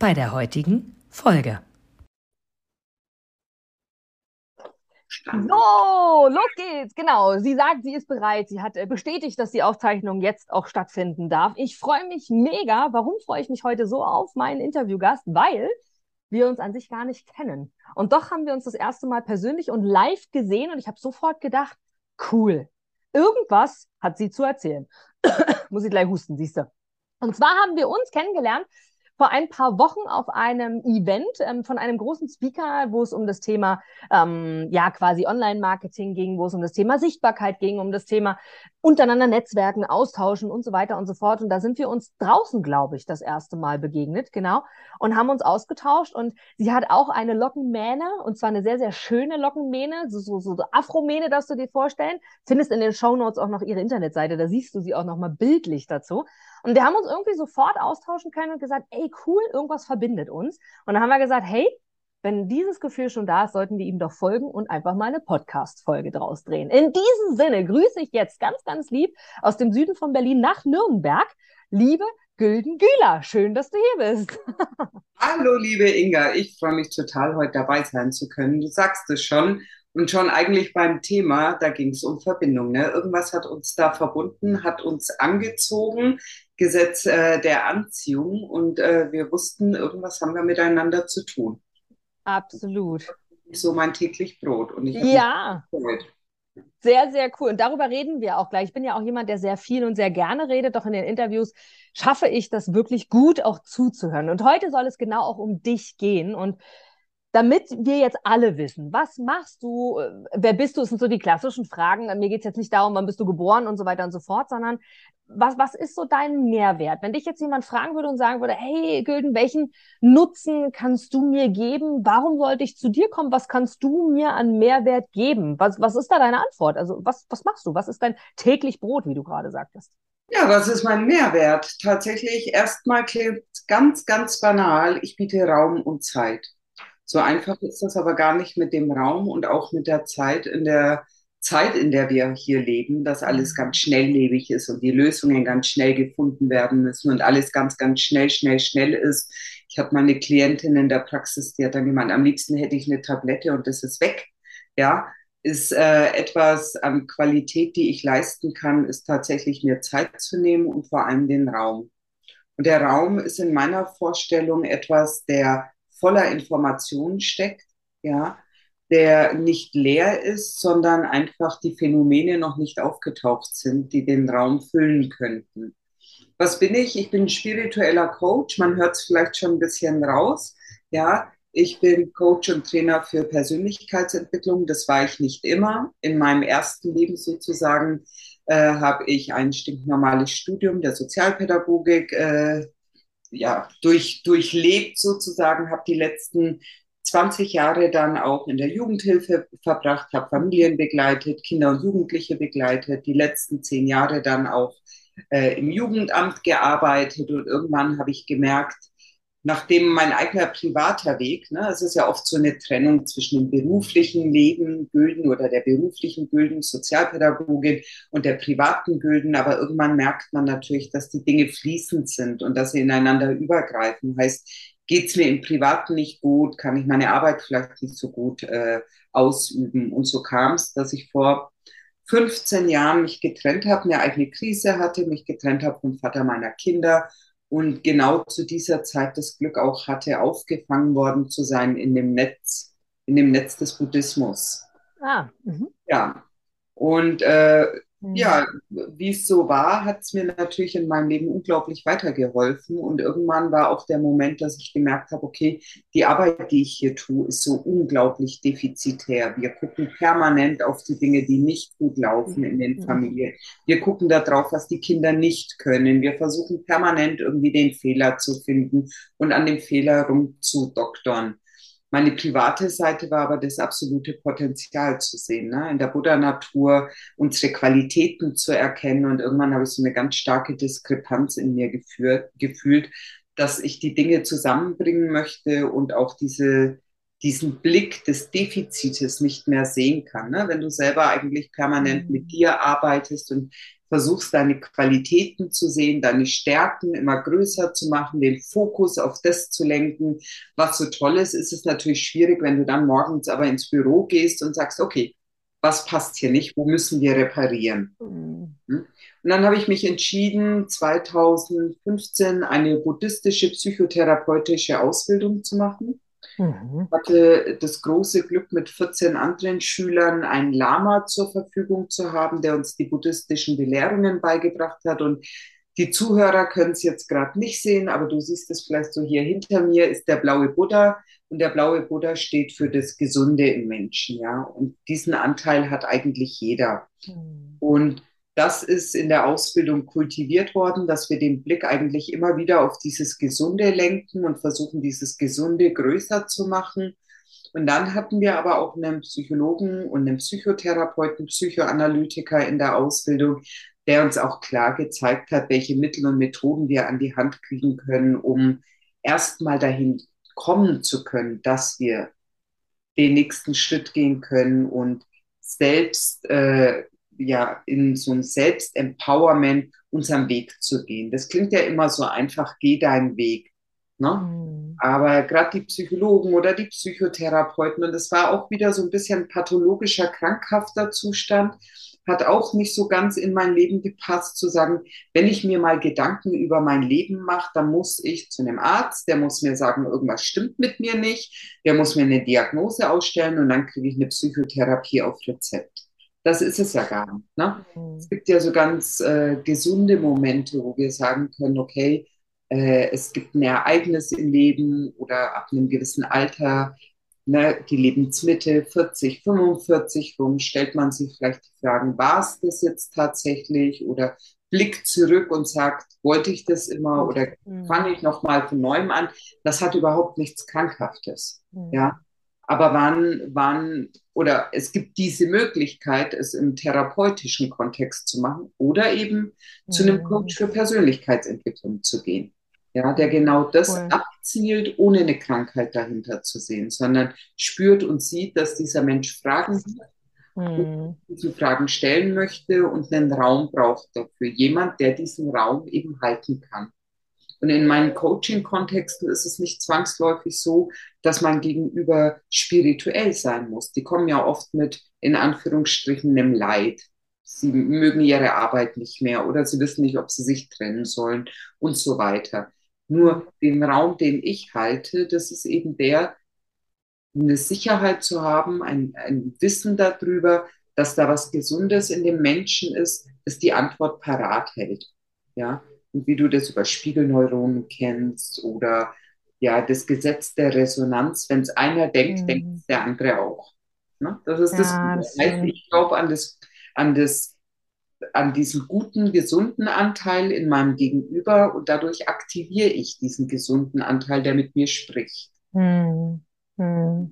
bei der heutigen Folge. So, los geht's. Genau. Sie sagt, sie ist bereit. Sie hat äh, bestätigt, dass die Aufzeichnung jetzt auch stattfinden darf. Ich freue mich mega. Warum freue ich mich heute so auf meinen Interviewgast? Weil wir uns an sich gar nicht kennen. Und doch haben wir uns das erste Mal persönlich und live gesehen und ich habe sofort gedacht, cool. Irgendwas hat sie zu erzählen. Muss ich gleich husten, siehst du. Und zwar haben wir uns kennengelernt vor ein paar Wochen auf einem Event ähm, von einem großen Speaker, wo es um das Thema, ähm, ja, quasi Online-Marketing ging, wo es um das Thema Sichtbarkeit ging, um das Thema untereinander Netzwerken, austauschen und so weiter und so fort. Und da sind wir uns draußen, glaube ich, das erste Mal begegnet, genau, und haben uns ausgetauscht. Und sie hat auch eine Lockenmähne, und zwar eine sehr, sehr schöne Lockenmähne, so, so, so Afromähne, darfst du dir vorstellen. Findest in den Show Notes auch noch ihre Internetseite, da siehst du sie auch noch mal bildlich dazu. Und wir haben uns irgendwie sofort austauschen können und gesagt, ey, cool, irgendwas verbindet uns. Und dann haben wir gesagt, hey, wenn dieses Gefühl schon da ist, sollten wir ihm doch folgen und einfach mal eine Podcast-Folge draus drehen. In diesem Sinne grüße ich jetzt ganz, ganz lieb aus dem Süden von Berlin nach Nürnberg. Liebe Gülden Güler, schön, dass du hier bist. Hallo, liebe Inga. Ich freue mich total, heute dabei sein zu können. Du sagst es schon. Und schon eigentlich beim Thema, da ging es um Verbindung. Ne? Irgendwas hat uns da verbunden, hat uns angezogen, Gesetz äh, der Anziehung. Und äh, wir wussten, irgendwas haben wir miteinander zu tun. Absolut. So mein täglich Brot. Und ich ja. Sehr, sehr cool. Und darüber reden wir auch gleich. Ich bin ja auch jemand, der sehr viel und sehr gerne redet, doch in den Interviews schaffe ich das wirklich gut auch zuzuhören. Und heute soll es genau auch um dich gehen. Und damit wir jetzt alle wissen, was machst du, äh, wer bist du, das sind so die klassischen Fragen. Mir geht es jetzt nicht darum, wann bist du geboren und so weiter und so fort, sondern was, was ist so dein Mehrwert? Wenn dich jetzt jemand fragen würde und sagen würde, hey Gülden, welchen Nutzen kannst du mir geben? Warum sollte ich zu dir kommen? Was kannst du mir an Mehrwert geben? Was, was ist da deine Antwort? Also was, was machst du? Was ist dein täglich Brot, wie du gerade sagtest? Ja, was ist mein Mehrwert? Tatsächlich erstmal klingt ganz, ganz banal. Ich biete Raum und Zeit. So einfach ist das aber gar nicht mit dem Raum und auch mit der Zeit in der Zeit, in der wir hier leben, dass alles ganz schnelllebig ist und die Lösungen ganz schnell gefunden werden müssen und alles ganz, ganz schnell, schnell, schnell ist. Ich habe mal eine Klientin in der Praxis, die hat dann gemeint, am liebsten hätte ich eine Tablette und das ist weg. Ja, ist äh, etwas an Qualität, die ich leisten kann, ist tatsächlich mir Zeit zu nehmen und vor allem den Raum. Und der Raum ist in meiner Vorstellung etwas, der voller Informationen steckt, ja, der nicht leer ist, sondern einfach die Phänomene noch nicht aufgetaucht sind, die den Raum füllen könnten. Was bin ich? Ich bin spiritueller Coach. Man hört es vielleicht schon ein bisschen raus. Ja, ich bin Coach und Trainer für Persönlichkeitsentwicklung. Das war ich nicht immer. In meinem ersten Leben sozusagen äh, habe ich ein stinknormales Studium der Sozialpädagogik äh, ja, durch, durchlebt sozusagen, habe die letzten 20 Jahre dann auch in der Jugendhilfe verbracht, habe Familien begleitet, Kinder und Jugendliche begleitet, die letzten zehn Jahre dann auch äh, im Jugendamt gearbeitet und irgendwann habe ich gemerkt, nachdem mein eigener privater Weg, ne, es ist ja oft so eine Trennung zwischen dem beruflichen Leben, Gülden oder der beruflichen Gülden, Sozialpädagogin und der privaten Gülden, aber irgendwann merkt man natürlich, dass die Dinge fließend sind und dass sie ineinander übergreifen. Heißt, geht es mir im Privaten nicht gut, kann ich meine Arbeit vielleicht nicht so gut äh, ausüben. Und so kam es, dass ich vor 15 Jahren mich getrennt habe, eine eigene Krise hatte, mich getrennt habe vom Vater meiner Kinder und genau zu dieser Zeit das Glück auch hatte, aufgefangen worden zu sein in dem Netz, in dem Netz des Buddhismus. Ah, mh. ja. Und äh, ja, wie es so war, hat es mir natürlich in meinem Leben unglaublich weitergeholfen. Und irgendwann war auch der Moment, dass ich gemerkt habe, okay, die Arbeit, die ich hier tue, ist so unglaublich defizitär. Wir gucken permanent auf die Dinge, die nicht gut laufen in den Familien. Wir gucken darauf, was die Kinder nicht können. Wir versuchen permanent irgendwie den Fehler zu finden und an dem Fehler rumzudoktern. Meine private Seite war aber das absolute Potenzial zu sehen, ne? in der Buddha-Natur unsere Qualitäten zu erkennen. Und irgendwann habe ich so eine ganz starke Diskrepanz in mir geführt, gefühlt, dass ich die Dinge zusammenbringen möchte und auch diese, diesen Blick des Defizites nicht mehr sehen kann. Ne? Wenn du selber eigentlich permanent mit mhm. dir arbeitest und versuchst deine Qualitäten zu sehen, deine Stärken immer größer zu machen, den Fokus auf das zu lenken, was so toll ist, ist es natürlich schwierig, wenn du dann morgens aber ins Büro gehst und sagst, okay, was passt hier nicht, wo müssen wir reparieren? Mhm. Hm? Und dann habe ich mich entschieden, 2015 eine buddhistische psychotherapeutische Ausbildung zu machen. Mhm. hatte das große Glück, mit 14 anderen Schülern einen Lama zur Verfügung zu haben, der uns die buddhistischen Belehrungen beigebracht hat. Und die Zuhörer können es jetzt gerade nicht sehen, aber du siehst es vielleicht so hier hinter mir, ist der blaue Buddha. Und der blaue Buddha steht für das Gesunde im Menschen, ja. Und diesen Anteil hat eigentlich jeder. Mhm. Und das ist in der Ausbildung kultiviert worden, dass wir den Blick eigentlich immer wieder auf dieses Gesunde lenken und versuchen, dieses Gesunde größer zu machen. Und dann hatten wir aber auch einen Psychologen und einen Psychotherapeuten, Psychoanalytiker in der Ausbildung, der uns auch klar gezeigt hat, welche Mittel und Methoden wir an die Hand kriegen können, um erstmal dahin kommen zu können, dass wir den nächsten Schritt gehen können und selbst äh, ja in so ein Selbstempowerment unseren Weg zu gehen. Das klingt ja immer so einfach, geh deinen Weg. Ne? Mhm. Aber gerade die Psychologen oder die Psychotherapeuten, und das war auch wieder so ein bisschen pathologischer, krankhafter Zustand, hat auch nicht so ganz in mein Leben gepasst, zu sagen, wenn ich mir mal Gedanken über mein Leben mache, dann muss ich zu einem Arzt, der muss mir sagen, irgendwas stimmt mit mir nicht, der muss mir eine Diagnose ausstellen und dann kriege ich eine Psychotherapie auf Rezept. Das ist es ja gar nicht. Ne? Mhm. Es gibt ja so ganz äh, gesunde Momente, wo wir sagen können, okay, äh, es gibt ein Ereignis im Leben oder ab einem gewissen Alter, ne, die Lebensmitte 40, 45 rum, stellt man sich vielleicht die Fragen, war es das jetzt tatsächlich oder blickt zurück und sagt, wollte ich das immer oder mhm. fange ich nochmal von neuem an? Das hat überhaupt nichts Krankhaftes. Mhm. Ja, aber wann, wann, oder es gibt diese Möglichkeit, es im therapeutischen Kontext zu machen oder eben mhm. zu einem mhm. Coach für Persönlichkeitsentwicklung zu gehen. Ja, der genau das cool. abzielt, ohne eine Krankheit dahinter zu sehen, sondern spürt und sieht, dass dieser Mensch Fragen hat, mhm. diese Fragen stellen möchte und einen Raum braucht dafür. Jemand, der diesen Raum eben halten kann. Und in meinen Coaching-Kontexten ist es nicht zwangsläufig so, dass man gegenüber spirituell sein muss. Die kommen ja oft mit, in Anführungsstrichen, einem Leid. Sie mögen ihre Arbeit nicht mehr oder sie wissen nicht, ob sie sich trennen sollen und so weiter. Nur den Raum, den ich halte, das ist eben der, eine Sicherheit zu haben, ein, ein Wissen darüber, dass da was Gesundes in dem Menschen ist, das die Antwort parat hält. Ja, und wie du das über Spiegelneuronen kennst oder ja, das Gesetz der Resonanz. Wenn es einer denkt, mhm. denkt der andere auch. Ne? Das ist ja, das. das heißt, ich glaube an das, an das, an diesen guten, gesunden Anteil in meinem Gegenüber und dadurch aktiviere ich diesen gesunden Anteil, der mit mir spricht. Mhm.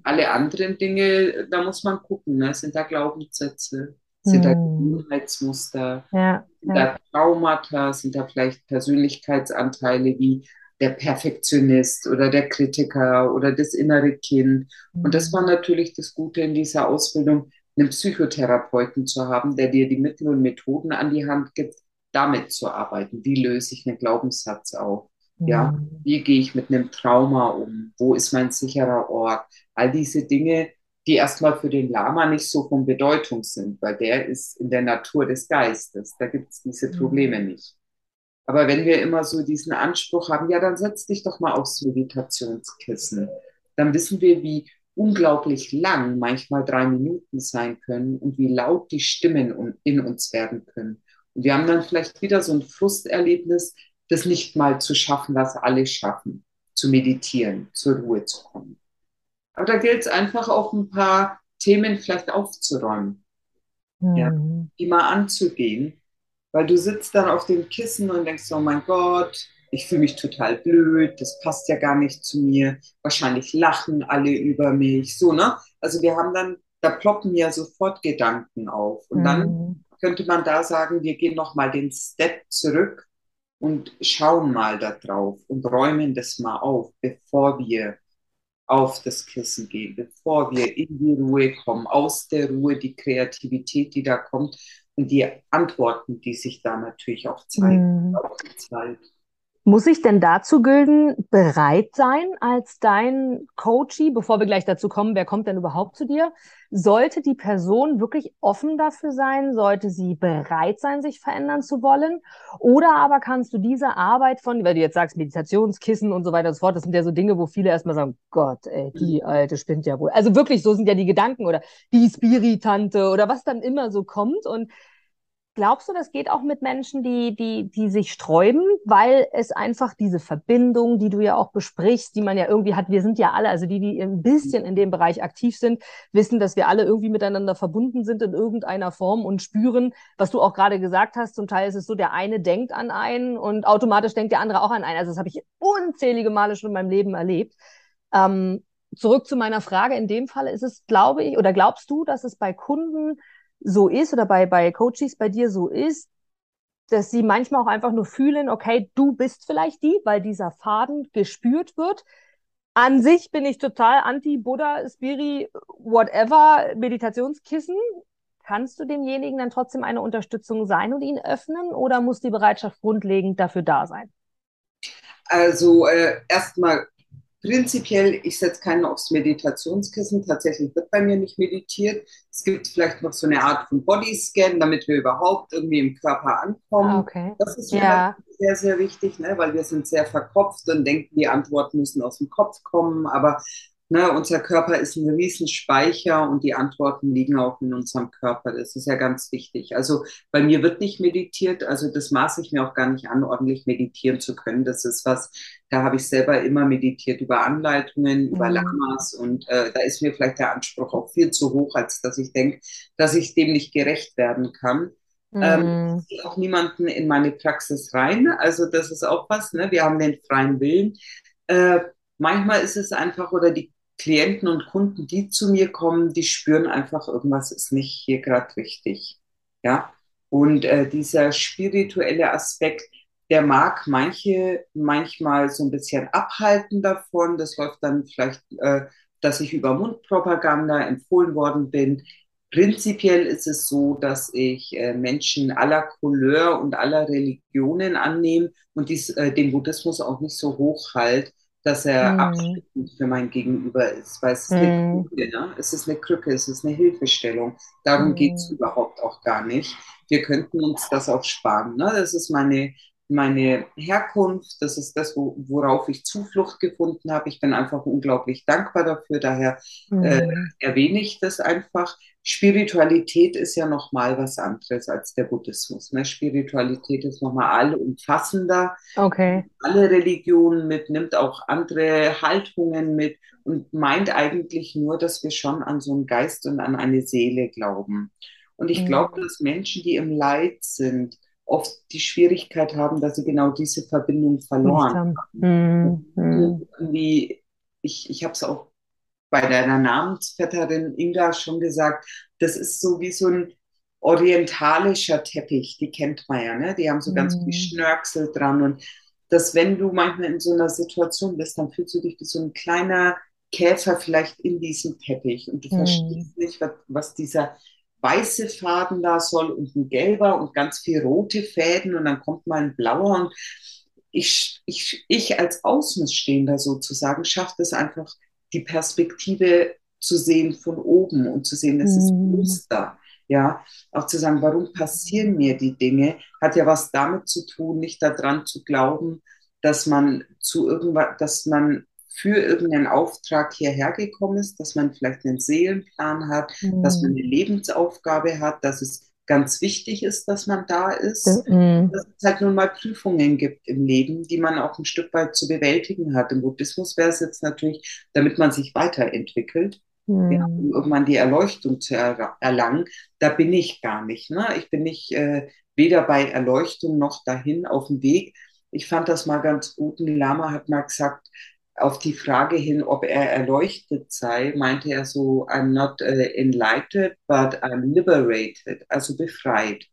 Alle anderen Dinge, da muss man gucken, ne? sind da Glaubenssätze, sind da hm. Gewohnheitsmuster? Ja, sind ja. da Traumata? Sind da vielleicht Persönlichkeitsanteile wie der Perfektionist oder der Kritiker oder das innere Kind? Und das hm. war natürlich das Gute in dieser Ausbildung, einen Psychotherapeuten zu haben, der dir die Mittel und Methoden an die Hand gibt, damit zu arbeiten. Wie löse ich einen Glaubenssatz auf? Ja, hm. wie gehe ich mit einem Trauma um? Wo ist mein sicherer Ort? All diese Dinge, die erstmal für den Lama nicht so von Bedeutung sind, weil der ist in der Natur des Geistes. Da gibt es diese mhm. Probleme nicht. Aber wenn wir immer so diesen Anspruch haben, ja, dann setz dich doch mal aufs Meditationskissen. Dann wissen wir, wie unglaublich lang, manchmal drei Minuten sein können und wie laut die Stimmen in uns werden können. Und wir haben dann vielleicht wieder so ein Frusterlebnis, das nicht mal zu schaffen, was alle schaffen, zu meditieren, zur Ruhe zu kommen. Aber da gilt es einfach auch ein paar Themen vielleicht aufzuräumen, mhm. ja, die mal anzugehen, weil du sitzt dann auf dem Kissen und denkst, oh mein Gott, ich fühle mich total blöd, das passt ja gar nicht zu mir, wahrscheinlich lachen alle über mich, so, ne? Also wir haben dann, da ploppen ja sofort Gedanken auf. Und mhm. dann könnte man da sagen, wir gehen nochmal den Step zurück und schauen mal da drauf und räumen das mal auf, bevor wir auf das Kissen gehen, bevor wir in die Ruhe kommen, aus der Ruhe, die Kreativität, die da kommt und die Antworten, die sich da natürlich auch zeigen, mhm. auch. Muss ich denn dazu, Gülden, bereit sein als dein Coachie, bevor wir gleich dazu kommen, wer kommt denn überhaupt zu dir? Sollte die Person wirklich offen dafür sein? Sollte sie bereit sein, sich verändern zu wollen? Oder aber kannst du diese Arbeit von, weil du jetzt sagst, Meditationskissen und so weiter und so fort, das sind ja so Dinge, wo viele erstmal sagen, Gott, ey, die Alte spinnt ja wohl. Also wirklich, so sind ja die Gedanken oder die Spiritante oder was dann immer so kommt und Glaubst du, das geht auch mit Menschen, die, die, die sich sträuben, weil es einfach diese Verbindung, die du ja auch besprichst, die man ja irgendwie hat, wir sind ja alle, also die, die ein bisschen in dem Bereich aktiv sind, wissen, dass wir alle irgendwie miteinander verbunden sind in irgendeiner Form und spüren, was du auch gerade gesagt hast, zum Teil ist es so, der eine denkt an einen und automatisch denkt der andere auch an einen. Also das habe ich unzählige Male schon in meinem Leben erlebt. Ähm, zurück zu meiner Frage, in dem Fall ist es, glaube ich, oder glaubst du, dass es bei Kunden so ist oder bei, bei Coaches bei dir so ist, dass sie manchmal auch einfach nur fühlen, okay, du bist vielleicht die, weil dieser Faden gespürt wird. An sich bin ich total anti-Buddha, Spiri, whatever, Meditationskissen. Kannst du demjenigen dann trotzdem eine Unterstützung sein und ihn öffnen oder muss die Bereitschaft grundlegend dafür da sein? Also äh, erstmal Prinzipiell, ich setze keinen aufs Meditationskissen. Tatsächlich wird bei mir nicht meditiert. Es gibt vielleicht noch so eine Art von Bodyscan, damit wir überhaupt irgendwie im Körper ankommen. Ah, okay. Das ist ja. sehr, sehr wichtig, ne? weil wir sind sehr verkopft und denken, die Antworten müssen aus dem Kopf kommen. Aber Ne, unser Körper ist ein Riesenspeicher und die Antworten liegen auch in unserem Körper. Das ist ja ganz wichtig. Also bei mir wird nicht meditiert, also das maße ich mir auch gar nicht an, ordentlich meditieren zu können. Das ist was, da habe ich selber immer meditiert über Anleitungen, mhm. über Lamas und äh, da ist mir vielleicht der Anspruch auch viel zu hoch, als dass ich denke, dass ich dem nicht gerecht werden kann. Mhm. Ähm, ich auch niemanden in meine Praxis rein. Also das ist auch was, ne? Wir haben den freien Willen. Äh, manchmal ist es einfach, oder die Klienten und Kunden, die zu mir kommen, die spüren einfach, irgendwas ist nicht hier gerade richtig. Ja. Und äh, dieser spirituelle Aspekt, der mag manche manchmal so ein bisschen abhalten davon. Das läuft dann vielleicht, äh, dass ich über Mundpropaganda empfohlen worden bin. Prinzipiell ist es so, dass ich äh, Menschen aller Couleur und aller Religionen annehme und dies, äh, den Buddhismus auch nicht so hoch halte, dass er mhm. abschreckend für mein Gegenüber ist, weil es ist eine mhm. Krücke, ne? es ist eine Krücke, es ist eine Hilfestellung. Darum mhm. geht es überhaupt auch gar nicht. Wir könnten uns das auch sparen. Ne? Das ist meine, meine Herkunft, das ist das, wo, worauf ich Zuflucht gefunden habe. Ich bin einfach unglaublich dankbar dafür, daher äh, mhm. erwähne ich das einfach. Spiritualität ist ja nochmal was anderes als der Buddhismus. Ne? Spiritualität ist nochmal allumfassender. Okay. Alle Religionen mit, nimmt auch andere Haltungen mit und meint eigentlich nur, dass wir schon an so einen Geist und an eine Seele glauben. Und ich mhm. glaube, dass Menschen, die im Leid sind, oft die Schwierigkeit haben, dass sie genau diese Verbindung verloren haben. Mhm. Irgendwie, ich, ich habe es auch bei deiner Namensvetterin Inga schon gesagt, das ist so wie so ein orientalischer Teppich, die kennt man ja, ne? Die haben so ganz viel mhm. Schnörksel dran und dass wenn du manchmal in so einer Situation bist, dann fühlst du dich wie so ein kleiner Käfer vielleicht in diesem Teppich und du mhm. verstehst nicht, was, was dieser weiße Faden da soll und ein gelber und ganz viel rote Fäden und dann kommt mal ein blauer und ich, ich, ich als Außenstehender sozusagen schafft es einfach die Perspektive zu sehen von oben und zu sehen, es ist mhm. Muster. Ja, auch zu sagen, warum passieren mir die Dinge, hat ja was damit zu tun, nicht daran zu glauben, dass man zu irgendwas, dass man für irgendeinen Auftrag hierher gekommen ist, dass man vielleicht einen Seelenplan hat, mhm. dass man eine Lebensaufgabe hat, dass es ganz wichtig ist, dass man da ist. Mhm. Dass es halt nun mal Prüfungen gibt im Leben, die man auch ein Stück weit zu bewältigen hat. Im Buddhismus wäre es jetzt natürlich, damit man sich weiterentwickelt, mhm. ja, um irgendwann die Erleuchtung zu er erlangen. Da bin ich gar nicht. Ne? Ich bin nicht äh, weder bei Erleuchtung noch dahin auf dem Weg. Ich fand das mal ganz gut. Ein Lama hat mal gesagt, auf die Frage hin, ob er erleuchtet sei, meinte er so, I'm not uh, enlightened, but I'm liberated, also befreit.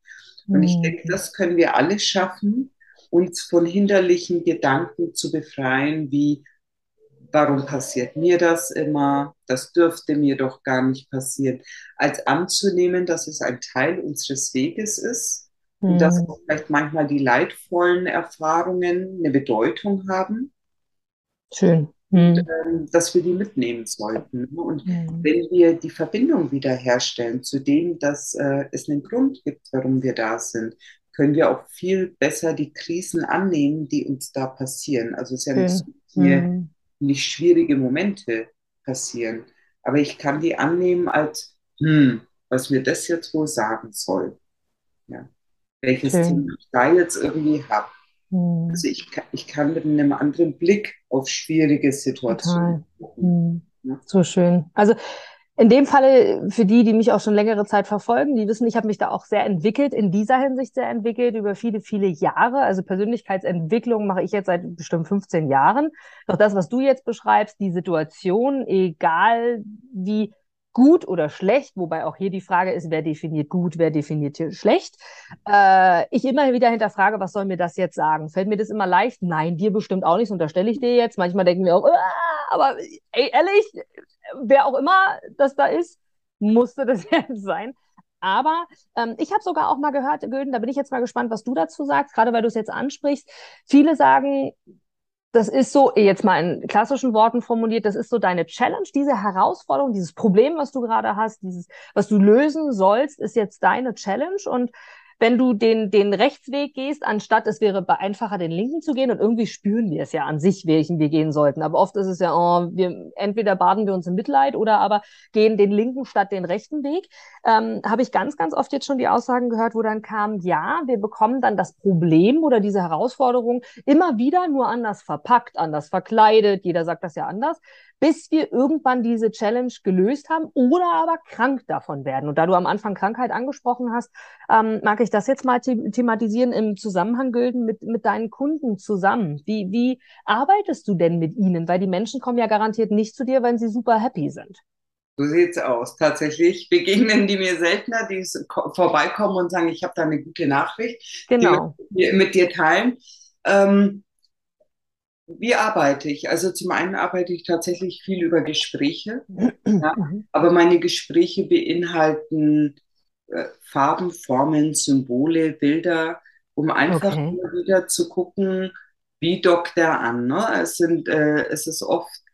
Und ich denke, mhm. das können wir alle schaffen, uns von hinderlichen Gedanken zu befreien, wie warum passiert mir das immer? Das dürfte mir doch gar nicht passieren. Als anzunehmen, dass es ein Teil unseres Weges ist mhm. und dass mhm. vielleicht manchmal die leidvollen Erfahrungen eine Bedeutung haben Schön. Hm. ähm, dass wir die mitnehmen sollten. Und mhm. wenn wir die Verbindung wiederherstellen zu dem, dass äh, es einen Grund gibt, warum wir da sind, können wir auch viel besser die Krisen annehmen, die uns da passieren. Also es ist ja nicht so, mhm. nicht schwierige Momente passieren. Aber ich kann die annehmen als, hm, was mir das jetzt wohl sagen soll. Ja. Welches Schön. Thema ich da jetzt irgendwie habe. Mhm. Also ich, ich kann mit einem anderen Blick auf schwierige Situationen. Mhm. Ja. So schön. Also in dem Falle, für die, die mich auch schon längere Zeit verfolgen, die wissen, ich habe mich da auch sehr entwickelt, in dieser Hinsicht sehr entwickelt, über viele, viele Jahre. Also Persönlichkeitsentwicklung mache ich jetzt seit bestimmt 15 Jahren. Doch das, was du jetzt beschreibst, die Situation, egal wie gut oder schlecht, wobei auch hier die Frage ist, wer definiert gut, wer definiert schlecht. Äh, ich immer wieder hinterfrage, was soll mir das jetzt sagen? Fällt mir das immer leicht? Nein, dir bestimmt auch nicht, unterstelle ich dir jetzt. Manchmal denken wir auch, ah, aber ey, ehrlich, wer auch immer das da ist, musste das jetzt sein. Aber ähm, ich habe sogar auch mal gehört, Gülden, da bin ich jetzt mal gespannt, was du dazu sagst, gerade weil du es jetzt ansprichst. Viele sagen, das ist so, jetzt mal in klassischen Worten formuliert, das ist so deine Challenge, diese Herausforderung, dieses Problem, was du gerade hast, dieses, was du lösen sollst, ist jetzt deine Challenge. Und wenn du den, den Rechtsweg gehst, anstatt es wäre einfacher, den linken zu gehen. Und irgendwie spüren wir es ja an sich, welchen wir gehen sollten. Aber oft ist es ja, oh, wir, entweder baden wir uns in Mitleid oder aber gehen den linken statt den rechten Weg. Ähm, Habe ich ganz, ganz oft jetzt schon die Aussagen gehört, wo dann kam, ja, wir bekommen dann das Problem oder diese Herausforderung immer wieder nur anders verpackt, anders verkleidet. Jeder sagt das ja anders bis wir irgendwann diese Challenge gelöst haben oder aber krank davon werden. Und da du am Anfang Krankheit angesprochen hast, ähm, mag ich das jetzt mal the thematisieren im Zusammenhang Gülden mit, mit deinen Kunden zusammen. Wie, wie arbeitest du denn mit ihnen? Weil die Menschen kommen ja garantiert nicht zu dir, wenn sie super happy sind. So sieht's aus. Tatsächlich begegnen die mir seltener, die vorbeikommen und sagen, ich habe da eine gute Nachricht, genau. die mit dir teilen. Ähm, wie arbeite ich? Also zum einen arbeite ich tatsächlich viel über Gespräche, ja, mhm. aber meine Gespräche beinhalten äh, Farben, Formen, Symbole, Bilder, um einfach okay. wieder zu gucken, wie dockt er an. Ne? Es, sind, äh, es ist oft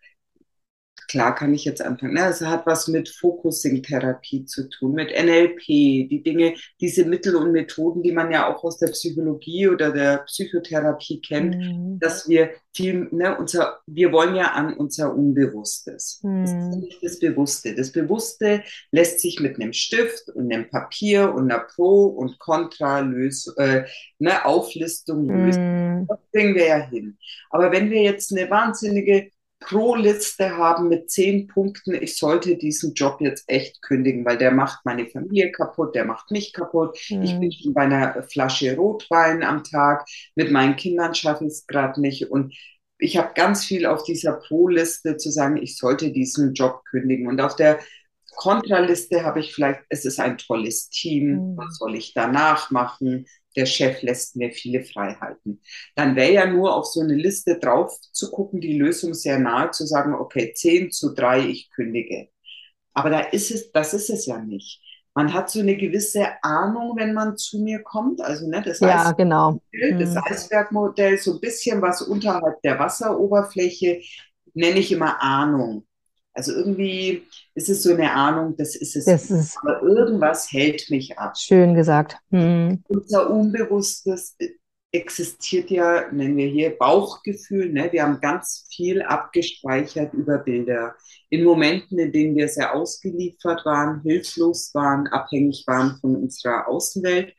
klar kann ich jetzt anfangen. Ne? Es hat was mit Focusing-Therapie zu tun, mit NLP, die Dinge, diese Mittel und Methoden, die man ja auch aus der Psychologie oder der Psychotherapie kennt, mhm. dass wir viel, ne, unser, wir wollen ja an unser Unbewusstes. Mhm. Das ist mhm. nicht das Bewusste. Das Bewusste lässt sich mit einem Stift und einem Papier und einer Pro- und Kontra-Lösung, äh, ne, Auflistung lösen. Mhm. Das bringen wir ja hin. Aber wenn wir jetzt eine wahnsinnige Pro-Liste haben mit zehn Punkten, ich sollte diesen Job jetzt echt kündigen, weil der macht meine Familie kaputt, der macht mich kaputt. Mhm. Ich bin schon bei einer Flasche Rotwein am Tag, mit meinen Kindern schaffe ich es gerade nicht. Und ich habe ganz viel auf dieser Pro-Liste zu sagen, ich sollte diesen Job kündigen. Und auf der Kontraliste habe ich vielleicht, es ist ein tolles Team, mhm. was soll ich danach machen? Der Chef lässt mir viele Freiheiten. Dann wäre ja nur auf so eine Liste drauf zu gucken, die Lösung sehr nahe, zu sagen, okay, 10 zu 3, ich kündige. Aber da ist es, das ist es ja nicht. Man hat so eine gewisse Ahnung, wenn man zu mir kommt. Also ne, das, ja, Eis genau. das mhm. Eisbergmodell, so ein bisschen was unterhalb der Wasseroberfläche, nenne ich immer Ahnung. Also irgendwie ist es so eine Ahnung, das ist es. Das ist aber irgendwas hält mich ab. Schön gesagt. Mhm. Unser Unbewusstes existiert ja, nennen wir hier Bauchgefühl. Ne? Wir haben ganz viel abgespeichert über Bilder. In Momenten, in denen wir sehr ausgeliefert waren, hilflos waren, abhängig waren von unserer Außenwelt.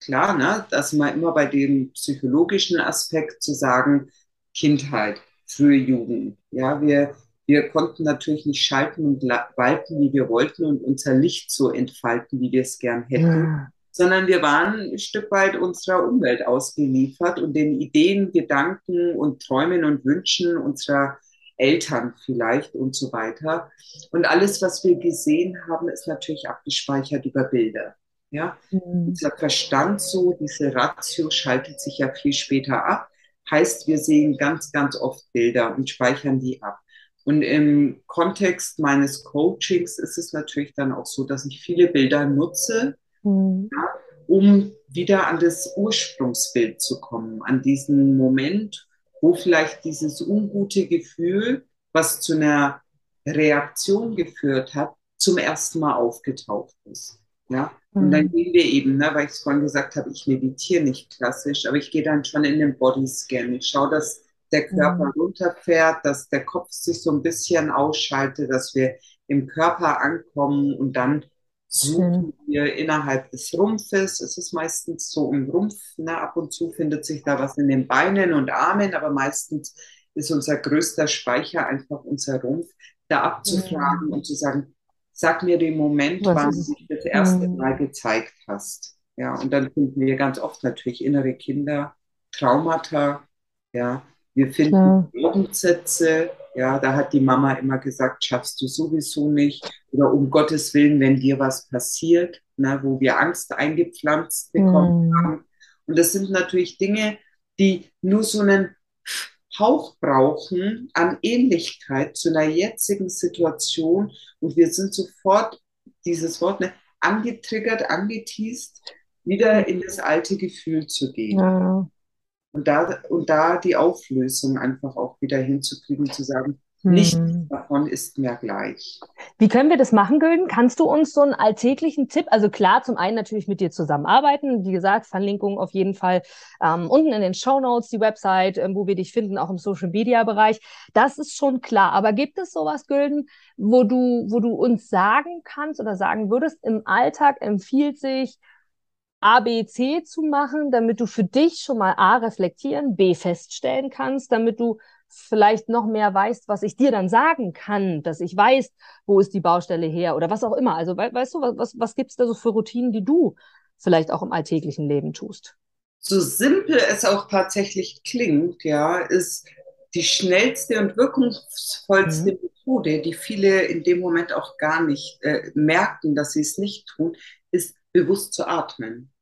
Klar, ne? das ist immer bei dem psychologischen Aspekt zu sagen, Kindheit, frühe Jugend. Ja, wir, wir konnten natürlich nicht schalten und walten, wie wir wollten und unser Licht so entfalten, wie wir es gern hätten. Ja sondern wir waren ein Stück weit unserer Umwelt ausgeliefert und den Ideen, Gedanken und Träumen und Wünschen unserer Eltern vielleicht und so weiter. Und alles, was wir gesehen haben, ist natürlich abgespeichert über Bilder. Ja, mhm. unser Verstand so, diese Ratio schaltet sich ja viel später ab. Heißt, wir sehen ganz, ganz oft Bilder und speichern die ab. Und im Kontext meines Coachings ist es natürlich dann auch so, dass ich viele Bilder nutze, mhm. ja, um wieder an das Ursprungsbild zu kommen, an diesen Moment, wo vielleicht dieses ungute Gefühl, was zu einer Reaktion geführt hat, zum ersten Mal aufgetaucht ist. Ja? Und dann mhm. gehen wir eben, ne, weil ich es vorhin gesagt habe, ich meditiere nicht klassisch, aber ich gehe dann schon in den Bodyscan. Ich schaue, dass der Körper mhm. runterfährt, dass der Kopf sich so ein bisschen ausschaltet, dass wir im Körper ankommen und dann suchen wir innerhalb des Rumpfes. Es ist meistens so im Rumpf. Ne? Ab und zu findet sich da was in den Beinen und Armen, aber meistens ist unser größter Speicher einfach unser Rumpf, da abzufragen ja. und zu sagen, sag mir den Moment, was wann du dich das erste mhm. Mal gezeigt hast. Ja, und dann finden wir ganz oft natürlich innere Kinder, Traumata, ja, wir finden Glaubenssätze, ja, da hat die Mama immer gesagt, schaffst du sowieso nicht. Oder um Gottes Willen, wenn dir was passiert, na, wo wir Angst eingepflanzt bekommen mm. haben. Und das sind natürlich Dinge, die nur so einen Hauch brauchen an Ähnlichkeit zu einer jetzigen Situation. Und wir sind sofort, dieses Wort, ne, angetriggert, angeteased, wieder in das alte Gefühl zu gehen. Ja. Und da, und da die Auflösung einfach auch wieder hinzukriegen, zu sagen, nichts hm. davon ist mir gleich. Wie können wir das machen, Gülden? Kannst du uns so einen alltäglichen Tipp, also klar, zum einen natürlich mit dir zusammenarbeiten, wie gesagt, Verlinkung auf jeden Fall ähm, unten in den Show Notes, die Website, ähm, wo wir dich finden, auch im Social Media Bereich. Das ist schon klar. Aber gibt es sowas, Gülden, wo du, wo du uns sagen kannst oder sagen würdest, im Alltag empfiehlt sich, A, B, C zu machen, damit du für dich schon mal A reflektieren, B feststellen kannst, damit du vielleicht noch mehr weißt, was ich dir dann sagen kann, dass ich weiß, wo ist die Baustelle her oder was auch immer. Also we weißt du, was, was, was gibt es da so für Routinen, die du vielleicht auch im alltäglichen Leben tust? So simpel es auch tatsächlich klingt, ja, ist die schnellste und wirkungsvollste mhm. Methode, die viele in dem Moment auch gar nicht äh, merken, dass sie es nicht tun, ist bewusst zu atmen.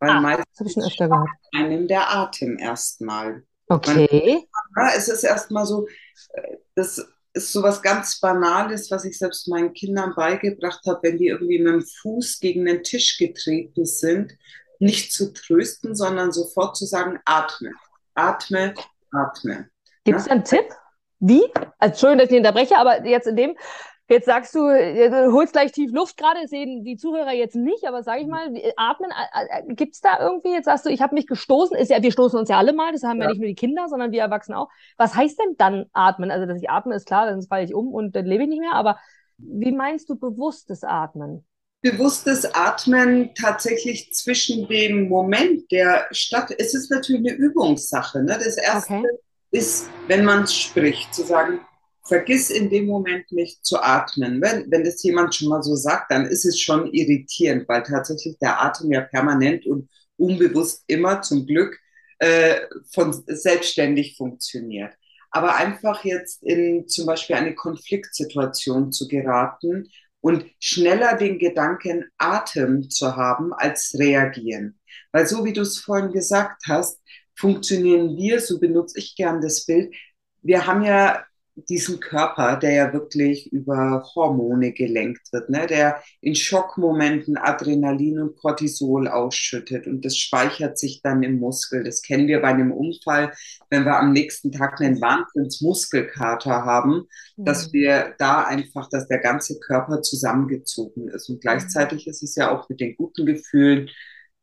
Weil ah, meistens habe ich schon öfter gehört. einem der Atem erstmal. Okay. Man, es ist erstmal so, äh, das ist so was ganz Banales, was ich selbst meinen Kindern beigebracht habe, wenn die irgendwie mit dem Fuß gegen den Tisch getreten sind, nicht zu trösten, sondern sofort zu sagen, atme, atme, atme. Gibt es ja? einen Tipp? Wie? Also, Entschuldigung, dass ich unterbreche, aber jetzt in dem, Jetzt sagst du, du holst gleich tief Luft gerade, sehen die Zuhörer jetzt nicht, aber sag ich mal, atmen, äh, äh, gibt's da irgendwie, jetzt sagst du, ich habe mich gestoßen, ist ja, wir stoßen uns ja alle mal, das haben ja. ja nicht nur die Kinder, sondern wir Erwachsenen auch. Was heißt denn dann atmen? Also, dass ich atme, ist klar, sonst falle ich um und dann lebe ich nicht mehr, aber wie meinst du bewusstes Atmen? Bewusstes Atmen tatsächlich zwischen dem Moment, der statt, es ist natürlich eine Übungssache. Ne? Das erste okay. ist, wenn man spricht, zu sagen, vergiss in dem Moment nicht zu atmen. Wenn, wenn das jemand schon mal so sagt, dann ist es schon irritierend, weil tatsächlich der Atem ja permanent und unbewusst immer zum Glück äh, von selbstständig funktioniert. Aber einfach jetzt in zum Beispiel eine Konfliktsituation zu geraten und schneller den Gedanken Atem zu haben als reagieren. Weil so wie du es vorhin gesagt hast, funktionieren wir, so benutze ich gern das Bild, wir haben ja diesen Körper, der ja wirklich über Hormone gelenkt wird, ne? der in Schockmomenten Adrenalin und Cortisol ausschüttet und das speichert sich dann im Muskel. Das kennen wir bei einem Unfall, wenn wir am nächsten Tag einen Wahnsinnsmuskelkater haben, mhm. dass wir da einfach, dass der ganze Körper zusammengezogen ist. Und gleichzeitig ist es ja auch mit den guten Gefühlen,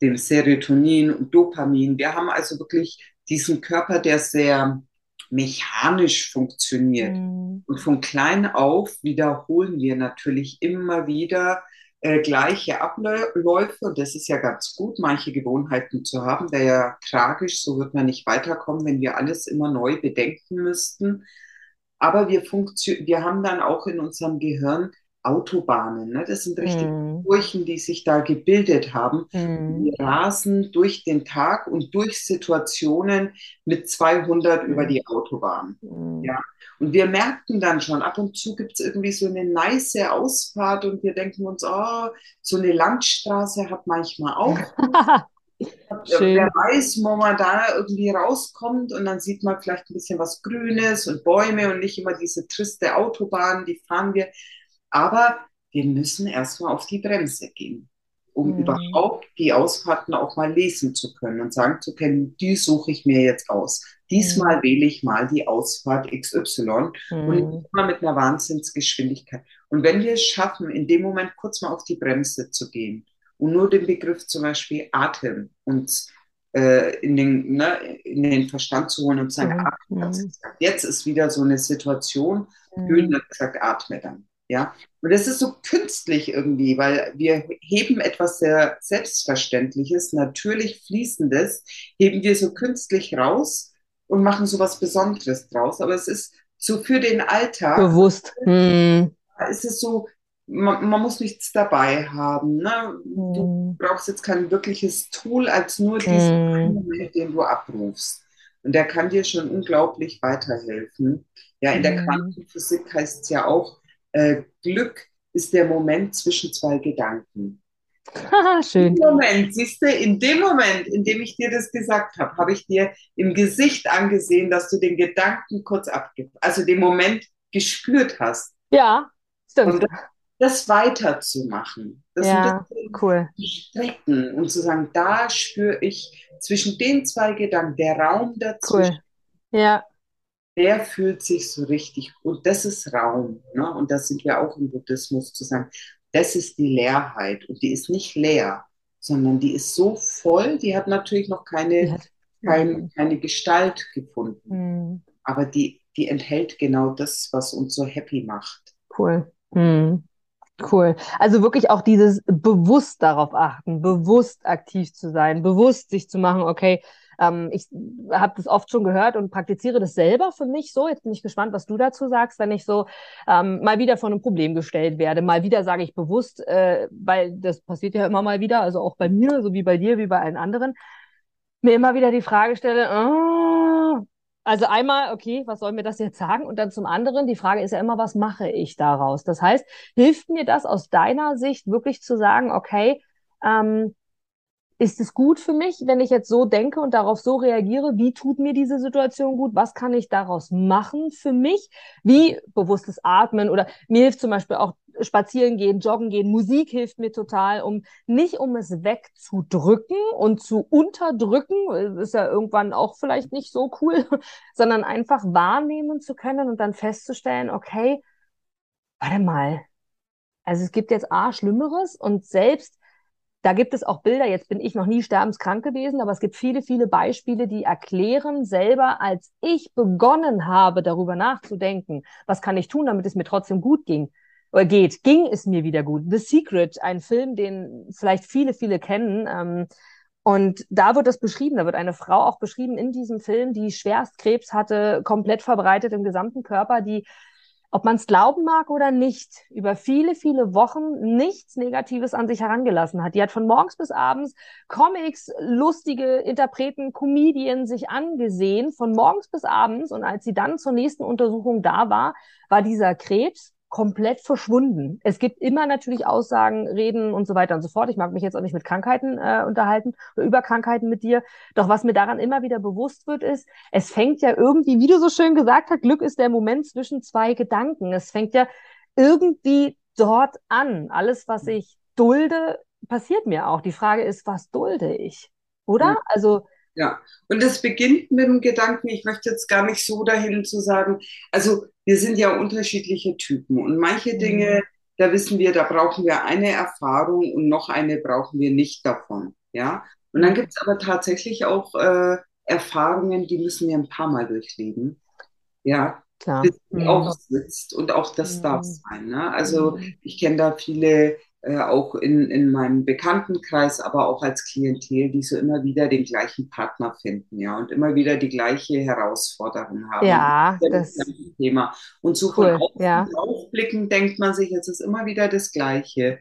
dem Serotonin und Dopamin. Wir haben also wirklich diesen Körper, der sehr mechanisch funktioniert. Mhm. Und von klein auf wiederholen wir natürlich immer wieder äh, gleiche Abläufe. Und das ist ja ganz gut, manche Gewohnheiten zu haben. Wäre ja tragisch, so wird man nicht weiterkommen, wenn wir alles immer neu bedenken müssten. Aber wir, wir haben dann auch in unserem Gehirn Autobahnen. Ne? Das sind richtige mm. Furchen, die sich da gebildet haben. Mm. Die rasen durch den Tag und durch Situationen mit 200 mm. über die Autobahn. Mm. Ja. Und wir merken dann schon, ab und zu gibt es irgendwie so eine nice Ausfahrt und wir denken uns, oh, so eine Landstraße hat manchmal auch. Schön. Wer weiß, wo man da irgendwie rauskommt und dann sieht man vielleicht ein bisschen was Grünes und Bäume und nicht immer diese triste Autobahn, die fahren wir. Aber wir müssen erstmal auf die Bremse gehen, um mhm. überhaupt die Ausfahrten auch mal lesen zu können und sagen zu können, die suche ich mir jetzt aus. Diesmal mhm. wähle ich mal die Ausfahrt XY mhm. und mal mit einer Wahnsinnsgeschwindigkeit. Und wenn wir es schaffen, in dem Moment kurz mal auf die Bremse zu gehen und nur den Begriff zum Beispiel Atem uns äh, in, den, ne, in den Verstand zu holen und zu sagen, mhm. Atem, jetzt ist wieder so eine Situation, mhm. hat gesagt, atme dann. Ja, und das ist so künstlich irgendwie, weil wir heben etwas sehr Selbstverständliches, natürlich Fließendes, heben wir so künstlich raus und machen so was Besonderes draus. Aber es ist so für den Alltag. Bewusst. Hm. Es ist so, man, man, muss nichts dabei haben. Ne? Hm. Du brauchst jetzt kein wirkliches Tool als nur diesen hm. Moment, den du abrufst. Und der kann dir schon unglaublich weiterhelfen. Ja, in der hm. Quantenphysik heißt es ja auch, äh, Glück ist der Moment zwischen zwei Gedanken. Schön. In dem Moment, siehst du, in dem Moment, in dem ich dir das gesagt habe, habe ich dir im Gesicht angesehen, dass du den Gedanken kurz abgibst, also den Moment gespürt hast. Ja, stimmt. Und das, das weiterzumachen, das ja, cool. strecken und zu sagen, da spüre ich zwischen den zwei Gedanken, der Raum dazwischen. Cool. Ja der fühlt sich so richtig gut. Das ist Raum. Ne? Und das sind wir auch im Buddhismus zu sagen, das ist die Leerheit. Und die ist nicht leer, sondern die ist so voll, die hat natürlich noch keine, hat, kein, keine Gestalt gefunden. Mhm. Aber die, die enthält genau das, was uns so happy macht. Cool. Mhm. Cool. Also wirklich auch dieses bewusst darauf achten, bewusst aktiv zu sein, bewusst sich zu machen, okay, ähm, ich habe das oft schon gehört und praktiziere das selber für mich so. Jetzt bin ich gespannt, was du dazu sagst, wenn ich so ähm, mal wieder vor einem Problem gestellt werde. Mal wieder sage ich bewusst, äh, weil das passiert ja immer mal wieder, also auch bei mir, so wie bei dir, wie bei allen anderen, mir immer wieder die Frage stelle, oh, also einmal, okay, was soll mir das jetzt sagen? Und dann zum anderen, die Frage ist ja immer, was mache ich daraus? Das heißt, hilft mir das aus deiner Sicht wirklich zu sagen, okay, ähm, ist es gut für mich, wenn ich jetzt so denke und darauf so reagiere? Wie tut mir diese Situation gut? Was kann ich daraus machen für mich? Wie bewusstes Atmen oder mir hilft zum Beispiel auch spazieren gehen, joggen gehen. Musik hilft mir total, um nicht um es wegzudrücken und zu unterdrücken, ist ja irgendwann auch vielleicht nicht so cool, sondern einfach wahrnehmen zu können und dann festzustellen, okay, warte mal. Also es gibt jetzt A, Schlimmeres und selbst da gibt es auch Bilder, jetzt bin ich noch nie sterbenskrank gewesen, aber es gibt viele, viele Beispiele, die erklären selber, als ich begonnen habe, darüber nachzudenken, was kann ich tun, damit es mir trotzdem gut ging, oder geht, ging es mir wieder gut. The Secret, ein Film, den vielleicht viele, viele kennen. Ähm, und da wird das beschrieben, da wird eine Frau auch beschrieben in diesem Film, die Schwerstkrebs hatte, komplett verbreitet im gesamten Körper, die ob man es glauben mag oder nicht, über viele, viele Wochen nichts Negatives an sich herangelassen hat. Die hat von morgens bis abends Comics, lustige Interpreten, Comedien sich angesehen, von morgens bis abends. Und als sie dann zur nächsten Untersuchung da war, war dieser Krebs komplett verschwunden. Es gibt immer natürlich Aussagen, Reden und so weiter und so fort. Ich mag mich jetzt auch nicht mit Krankheiten äh, unterhalten oder über Krankheiten mit dir. Doch was mir daran immer wieder bewusst wird, ist, es fängt ja irgendwie, wie du so schön gesagt hast, Glück ist der Moment zwischen zwei Gedanken. Es fängt ja irgendwie dort an. Alles, was ich dulde, passiert mir auch. Die Frage ist, was dulde ich? Oder? Also ja, und es beginnt mit dem Gedanken, ich möchte jetzt gar nicht so dahin zu sagen, also wir sind ja unterschiedliche Typen und manche mhm. Dinge, da wissen wir, da brauchen wir eine Erfahrung und noch eine brauchen wir nicht davon. Ja, und dann gibt es aber tatsächlich auch äh, Erfahrungen, die müssen wir ein paar Mal durchleben. Ja, Klar. bis sie Mhm. auch sitzt und auch das darf Mhm. sein. Ne? Also Mhm. ich kenne da viele, äh, auch in, in meinem Bekanntenkreis, aber auch als Klientel, die so immer wieder den gleichen Partner finden, ja, und immer wieder die gleiche Herausforderung haben. Ja, das das Thema. Und so von cool. außen Ja. drauf blicken, denkt man sich, es ist immer wieder das Gleiche.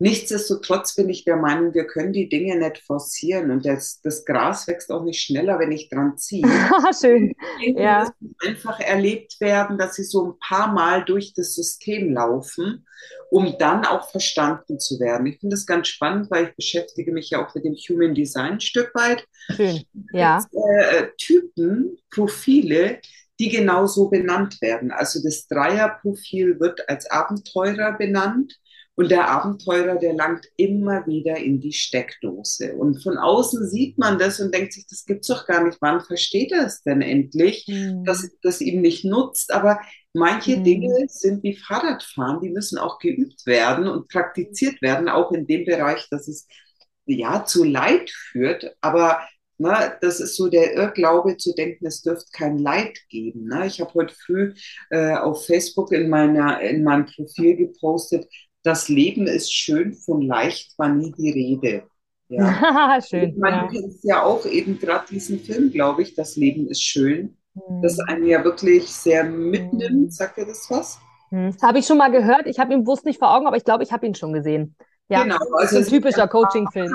Nichtsdestotrotz bin ich der Meinung, wir können die Dinge nicht forcieren und das, das Gras wächst auch nicht schneller, wenn ich dran ziehe. Schön. Dinge Ja. einfach erlebt werden, dass sie so ein paar Mal durch das System laufen, um dann auch verstanden zu werden. Ich finde das ganz spannend, weil ich beschäftige mich ja auch mit dem Human Design ein Stück weit. Schön. Ja. Gibt's, äh, Typen, Profile, die genau so benannt werden. Also das Dreierprofil wird als Abenteurer benannt. Und der Abenteurer, der langt immer wieder in die Steckdose. Und von außen sieht man das und denkt sich, das gibt's doch gar nicht. Wann versteht er es denn endlich, dass Mhm. das ihm nicht nutzt? Aber manche Mhm. Dinge sind wie Fahrradfahren, die müssen auch geübt werden und praktiziert werden, auch in dem Bereich, dass es ja zu Leid führt. Aber ne, das ist so der Irrglaube zu denken, es dürfte kein Leid geben. Ne? Ich habe heute früh äh, auf Facebook in, meiner, in meinem Profil gepostet, das Leben ist schön, von leicht war nie die Rede. Ja. Schön. Ich meine, Ja. du kennst ja auch eben gerade diesen Film, glaube ich, Das Leben ist schön, das Mhm. einen ja wirklich sehr mitnimmt. Sagt dir das was? Mhm. Habe ich schon mal gehört. Ich habe ihn bewusst nicht vor Augen, aber ich glaube, ich habe ihn schon gesehen. Ja, Genau, das ist also ein typischer Coaching-Film.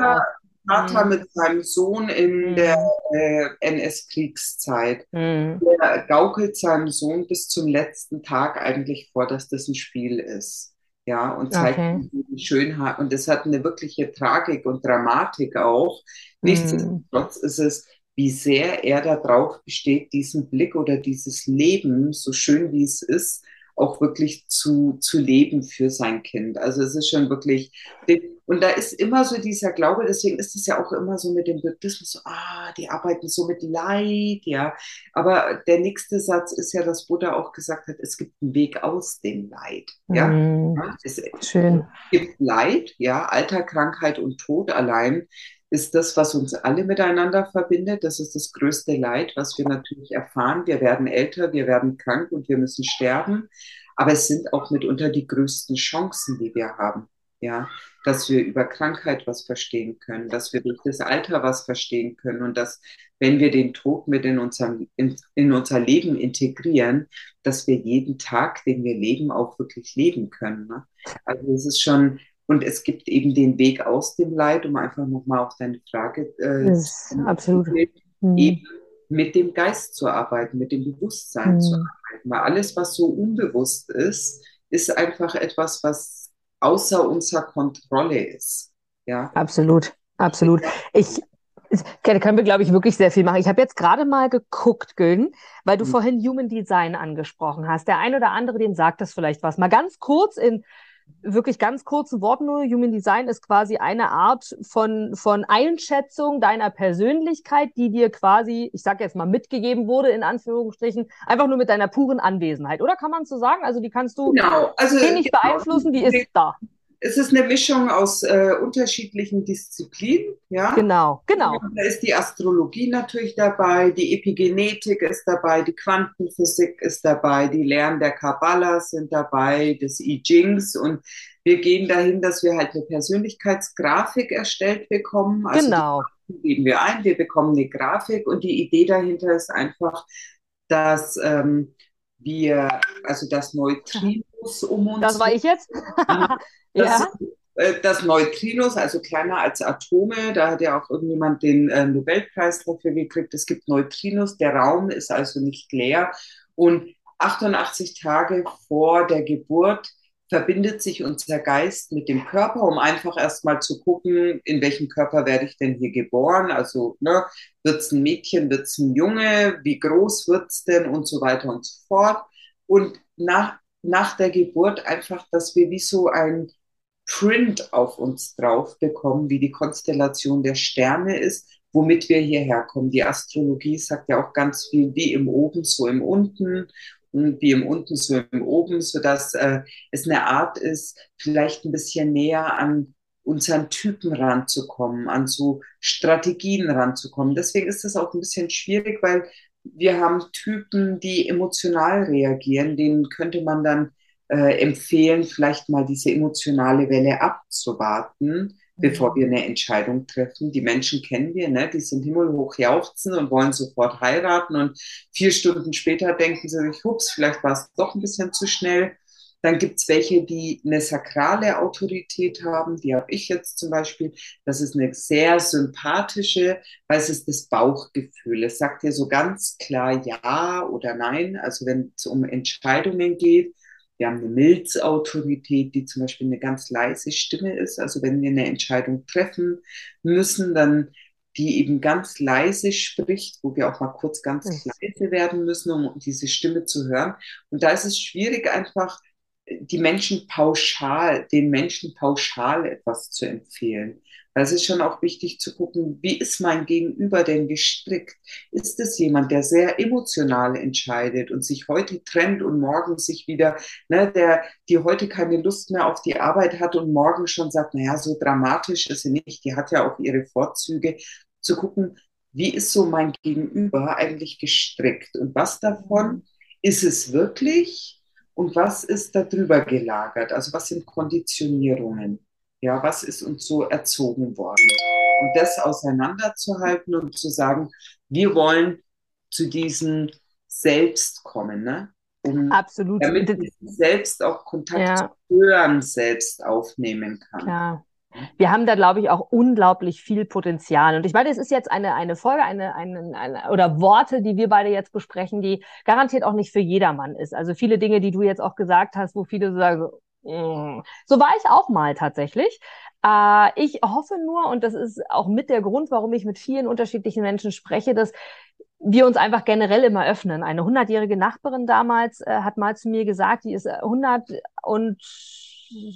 Vater Mhm. mit seinem Sohn in Mhm. der äh, NS-Kriegszeit. Mhm. Der gaukelt seinem Sohn bis zum letzten Tag eigentlich vor, dass das ein Spiel ist. Ja, und zeigt Okay. die Schönheit. Und es hat eine wirkliche Tragik und Dramatik auch. Mhm. Nichtsdestotrotz ist es, wie sehr er darauf besteht, diesen Blick oder dieses Leben, so schön wie es ist, auch wirklich zu, zu leben für sein Kind. Also es ist schon wirklich, und da ist immer so dieser Glaube, deswegen ist es ja auch immer so mit dem Buddhismus, so, ah, die arbeiten so mit Leid, ja. Aber der nächste Satz ist ja, dass Buddha auch gesagt hat, es gibt einen Weg aus dem Leid, ja. Mhm. Es Schön. gibt Leid, ja, Alter, Krankheit und Tod allein ist das, was uns alle miteinander verbindet. Das ist das größte Leid, was wir natürlich erfahren. Wir werden älter, wir werden krank und wir müssen sterben. Aber es sind auch mitunter die größten Chancen, die wir haben. Ja, dass wir über Krankheit was verstehen können, dass wir durch das Alter was verstehen können und dass, wenn wir den Tod mit in, unserem, in, in unser Leben integrieren, dass wir jeden Tag, den wir leben, auch wirklich leben können. Ne? Also es ist schon, und es gibt eben den Weg aus dem Leid, um einfach nochmal auf deine Frage äh, Das ist absolut. Mhm. eben mit dem Geist zu arbeiten, mit dem Bewusstsein zu Mhm. arbeiten. Weil alles, was so unbewusst ist, ist einfach etwas, was außer unserer Kontrolle ist. Ja. Absolut, absolut. Ich, da können wir, glaube ich, wirklich sehr viel machen. Ich habe jetzt gerade mal geguckt, Gülden, weil du Mhm. vorhin Human Design angesprochen hast. Der ein oder andere, dem sagt das vielleicht was. Mal ganz kurz in wirklich ganz kurzen Worten nur. Human Design ist quasi eine Art von, von Einschätzung deiner Persönlichkeit, die dir quasi, ich sage jetzt mal, mitgegeben wurde, in Anführungsstrichen, einfach nur mit deiner puren Anwesenheit. Oder kann man so sagen? Also die kannst du Genau, also wenig genau. beeinflussen, die ist da. Es ist eine Mischung aus äh, unterschiedlichen Disziplinen, ja. Genau, genau. Da ist die Astrologie natürlich dabei, die Epigenetik ist dabei, die Quantenphysik ist dabei, die Lehren der Kabbala sind dabei, des I Chings und wir gehen dahin, dass wir halt eine Persönlichkeitsgrafik erstellt bekommen. Also Genau. die geben wir ein, wir bekommen eine Grafik und die Idee dahinter ist einfach, dass ähm, wir, also das Neutrinos um uns Das war ich jetzt? das, äh, das Neutrinos, also kleiner als Atome, da hat ja auch irgendjemand den äh, Nobelpreis dafür gekriegt. Es gibt Neutrinos, der Raum ist also nicht leer. Und 88 Tage vor der Geburt verbindet sich unser Geist mit dem Körper, um einfach erstmal zu gucken, in welchem Körper werde ich denn hier geboren? Also, ne, wird es ein Mädchen, wird es ein Junge, wie groß wird es denn und so weiter und so fort. Und nach, nach der Geburt einfach, dass wir wie so ein Print auf uns drauf bekommen, wie die Konstellation der Sterne ist, womit wir hierher kommen. Die Astrologie sagt ja auch ganz viel, wie im Oben, so im Unten und wie im Unten, so im Oben, sodass äh, es eine Art ist, vielleicht ein bisschen näher an unseren Typen ranzukommen, an so Strategien ranzukommen. Deswegen ist das auch ein bisschen schwierig, weil wir haben Typen, die emotional reagieren, denen könnte man dann äh, empfehlen, vielleicht mal diese emotionale Welle abzuwarten, bevor mhm. wir eine Entscheidung treffen. Die Menschen kennen wir, ne? die sind himmelhoch jauchzen und wollen sofort heiraten und vier Stunden später denken sie sich, hups, vielleicht war es doch ein bisschen zu schnell. Dann gibt es welche, die eine sakrale Autorität haben. Die habe ich jetzt zum Beispiel. Das ist eine sehr sympathische, weil es ist das Bauchgefühl. Es sagt dir so ganz klar Ja oder Nein. Also wenn es um Entscheidungen geht. Wir haben eine Milzautorität, die zum Beispiel eine ganz leise Stimme ist. Also wenn wir eine Entscheidung treffen müssen, dann die eben ganz leise spricht, wo wir auch mal kurz ganz leise werden müssen, um diese Stimme zu hören. Und da ist es schwierig, einfach die Menschen pauschal, den Menschen pauschal etwas zu empfehlen. es ist schon auch wichtig zu gucken, wie ist mein Gegenüber denn gestrickt? Ist es jemand, der sehr emotional entscheidet und sich heute trennt und morgen sich wieder, ne, der, die heute keine Lust mehr auf die Arbeit hat und morgen schon sagt, naja, so dramatisch ist sie nicht, die hat ja auch ihre Vorzüge, zu gucken, wie ist so mein Gegenüber eigentlich gestrickt? Und was davon ist es wirklich und was ist da drüber gelagert? Also was sind Konditionierungen? Ja, was ist uns so erzogen worden? Und das auseinanderzuhalten und zu sagen, wir wollen zu diesem Selbst kommen, ne? Um, Absolut. Damit man selbst auch Kontakt ja. zu Hören selbst aufnehmen kann. Ja wir haben da, glaube ich, auch unglaublich viel Potenzial. Und ich meine, es ist jetzt eine, eine Folge, eine, eine, eine, oder Worte, die wir beide jetzt besprechen, die garantiert auch nicht für jedermann ist. Also viele Dinge, die du jetzt auch gesagt hast, wo viele so sagen, mm. so war ich auch mal tatsächlich. Äh, ich hoffe nur, und das ist auch mit der Grund, warum ich mit vielen unterschiedlichen Menschen spreche, dass wir uns einfach generell immer öffnen. Eine hundertjährige Nachbarin damals äh, hat mal zu mir gesagt, die ist 100 und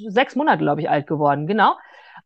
sechs Monate, glaube ich, alt geworden, genau.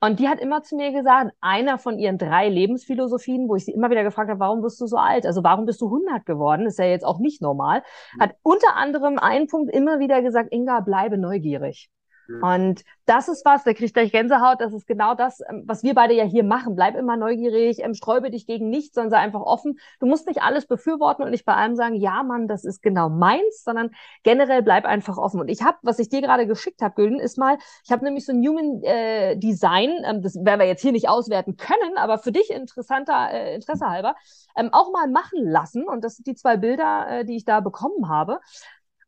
Und die hat immer zu mir gesagt, einer von ihren drei Lebensphilosophien, wo ich sie immer wieder gefragt habe, warum bist du so alt? Also warum bist du 100 geworden? Ist ja jetzt auch nicht normal. Hat unter anderem einen Punkt immer wieder gesagt, Inga, bleibe neugierig. Mhm. Und das ist was, da kriegt gleich Gänsehaut, das ist genau das, ähm, was wir beide ja hier machen. Bleib immer neugierig, ähm, sträube dich gegen nichts, sondern sei einfach offen. Du musst nicht alles befürworten und nicht bei allem sagen, ja, Mann, das ist genau meins, sondern generell bleib einfach offen. Und ich habe, was ich dir gerade geschickt habe, Gülden, ist mal, ich habe nämlich so ein Human äh, Design, ähm, das werden wir jetzt hier nicht auswerten können, aber für dich interessanter, äh, Interesse halber, ähm, auch mal machen lassen. Und das sind die zwei Bilder, äh, die ich da bekommen habe.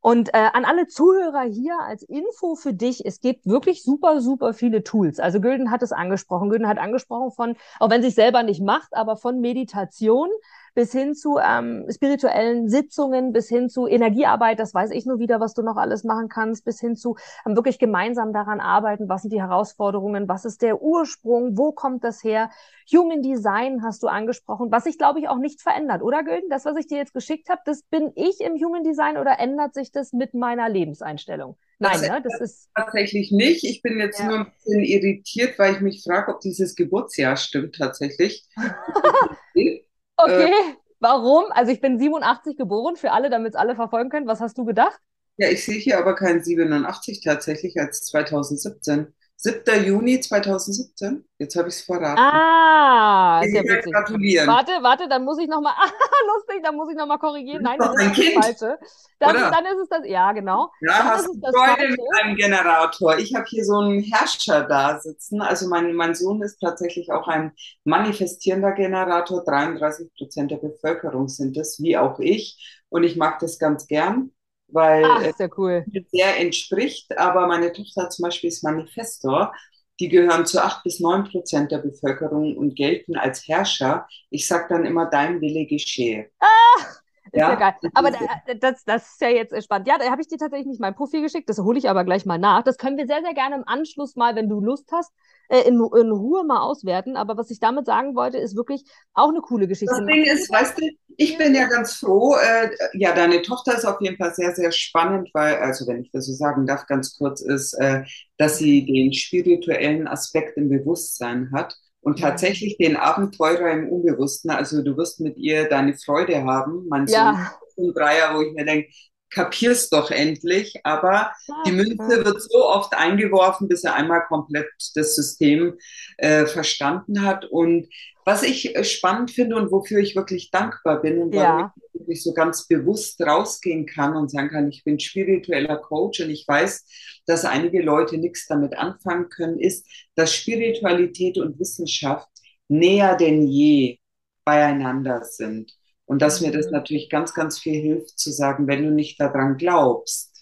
Und äh, an alle Zuhörer hier als Info für dich, es gibt wirklich super, super viele Tools. Also Gülden hat es angesprochen. Gülden hat angesprochen von, auch wenn sie es selber nicht macht, aber von Meditation bis hin zu ähm, spirituellen Sitzungen, bis hin zu Energiearbeit, das weiß ich nur wieder, was du noch alles machen kannst, bis hin zu ähm, wirklich gemeinsam daran arbeiten, was sind die Herausforderungen, was ist der Ursprung, wo kommt das her? Human Design hast du angesprochen, was sich, glaube ich, auch nicht verändert, oder Gülden? Das, was ich dir jetzt geschickt habe, das bin ich im Human Design oder ändert sich das mit meiner Lebenseinstellung? Nein, das, ne? das ist tatsächlich nicht. Ich bin jetzt ja. nur ein bisschen irritiert, weil ich mich frage, ob dieses Geburtsjahr stimmt tatsächlich. Okay, äh, warum? Also ich bin 87 geboren, für alle, damit es alle verfolgen können. Was hast du gedacht? Ja, ich sehe hier aber kein 87 tatsächlich als 2017. 7. Juni 2017. Jetzt habe ich es verraten. Ah, sehr witzig. Gratulieren. Warte, warte, dann muss ich nochmal, ah, lustig, dann muss ich nochmal korrigieren. Nein, das ist das Falsche. Dann, dann, ist es das, ja, genau. Ja, dann hast du Freude mit einem Generator. Ich habe hier so einen Herrscher da sitzen. Also mein, mein Sohn ist tatsächlich auch ein manifestierender Generator. 33 Prozent der Bevölkerung sind es, wie auch ich. Und ich mag das ganz gern weil Ach, sehr cool. es sehr entspricht. Aber meine Tochter zum Beispiel ist Manifestor. Die gehören zu acht bis neun Prozent der Bevölkerung und gelten als Herrscher. Ich sage dann immer, dein Wille geschehe. Ah! Ist ja, ja geil. Aber da, das, das ist ja jetzt spannend. Ja, da habe ich dir tatsächlich nicht mein Profil geschickt. Das hole ich aber gleich mal nach. Das können wir sehr, sehr gerne im Anschluss mal, wenn du Lust hast, äh, in, in Ruhe mal auswerten. Aber was ich damit sagen wollte, ist wirklich auch eine coole Geschichte. Das Ding ist, weißt du, ich bin ja ganz froh. Äh, ja, deine Tochter ist auf jeden Fall sehr, sehr spannend, weil, also wenn ich das so sagen darf, ganz kurz ist, äh, dass sie den spirituellen Aspekt im Bewusstsein hat und tatsächlich den Abenteurer im Unbewussten. Also du wirst mit ihr deine Freude haben. Mein ja. Dreier, wo ich mir denke, kapier's doch endlich. Aber die Münze wird so oft eingeworfen, bis er einmal komplett das System äh, verstanden hat. Und was ich äh, spannend finde und wofür ich wirklich dankbar bin und warum ja. ich wirklich so ganz bewusst rausgehen kann und sagen kann, ich bin spiritueller Coach und ich weiß, dass einige Leute nichts damit anfangen können, ist, dass Spiritualität und Wissenschaft näher denn je beieinander sind. Und dass mir das mhm. natürlich ganz, ganz viel hilft zu sagen, wenn du nicht daran glaubst,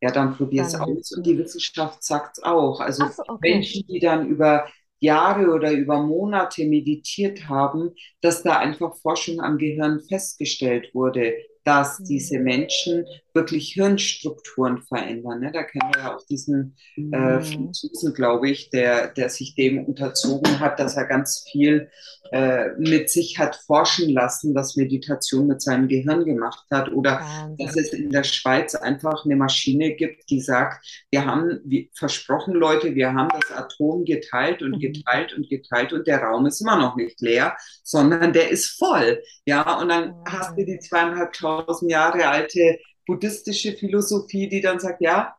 ja, dann probier es aus. Und die Wissenschaft sagt es auch. Also so, okay. Menschen, die dann über Jahre oder über Monate meditiert haben, dass da einfach Forschung am Gehirn festgestellt wurde, dass mhm. diese Menschen wirklich Hirnstrukturen verändern. Ne? Da kennen wir ja auch diesen äh, mhm. Franzosen, glaube ich, der, der sich dem unterzogen hat, dass er ganz viel äh, mit sich hat forschen lassen, was Meditation mit seinem Gehirn gemacht hat. Oder Wahnsinn. dass es in der Schweiz einfach eine Maschine gibt, die sagt, wir haben wie versprochen, Leute, wir haben das Atom geteilt und mhm. geteilt und geteilt und der Raum ist immer noch nicht leer, sondern der ist voll. Ja, und dann Wahnsinn. hast du die zweieinhalbtausend Jahre alte buddhistische Philosophie, die dann sagt, ja,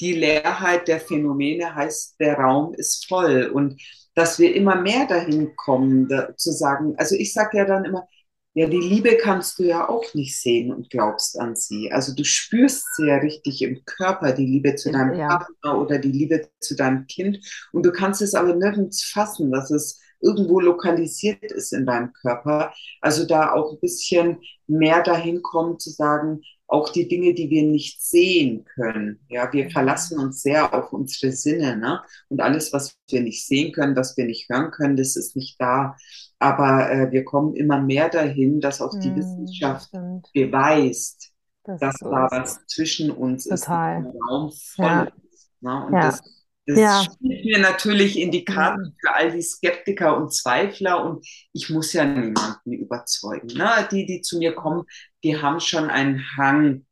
die Leerheit der Phänomene heißt, der Raum ist voll und dass wir immer mehr dahin kommen, da, zu sagen, also ich sage ja dann immer, ja, die Liebe kannst du ja auch nicht sehen und glaubst an sie. Also du spürst sie ja richtig im Körper, die Liebe zu deinem ja. Partner oder die Liebe zu deinem Kind. Und du kannst es aber nirgends fassen, dass es irgendwo lokalisiert ist in deinem Körper. Also da auch ein bisschen mehr dahin kommen zu sagen, auch die Dinge, die wir nicht sehen können. Ja, wir mhm. verlassen uns sehr auf unsere Sinne, ne? Und alles, was wir nicht sehen können, was wir nicht hören können, das ist nicht da. Aber äh, wir kommen immer mehr dahin, dass auch die mm, Wissenschaft stimmt. beweist, das dass da was zwischen uns Total. ist, Raum voll ja. ist. Ne? Und ja. das das ja. spielt mir natürlich in die Karten für all die Skeptiker und Zweifler und ich muss ja niemanden überzeugen. Ne? Die, die zu mir kommen, die haben schon einen Hang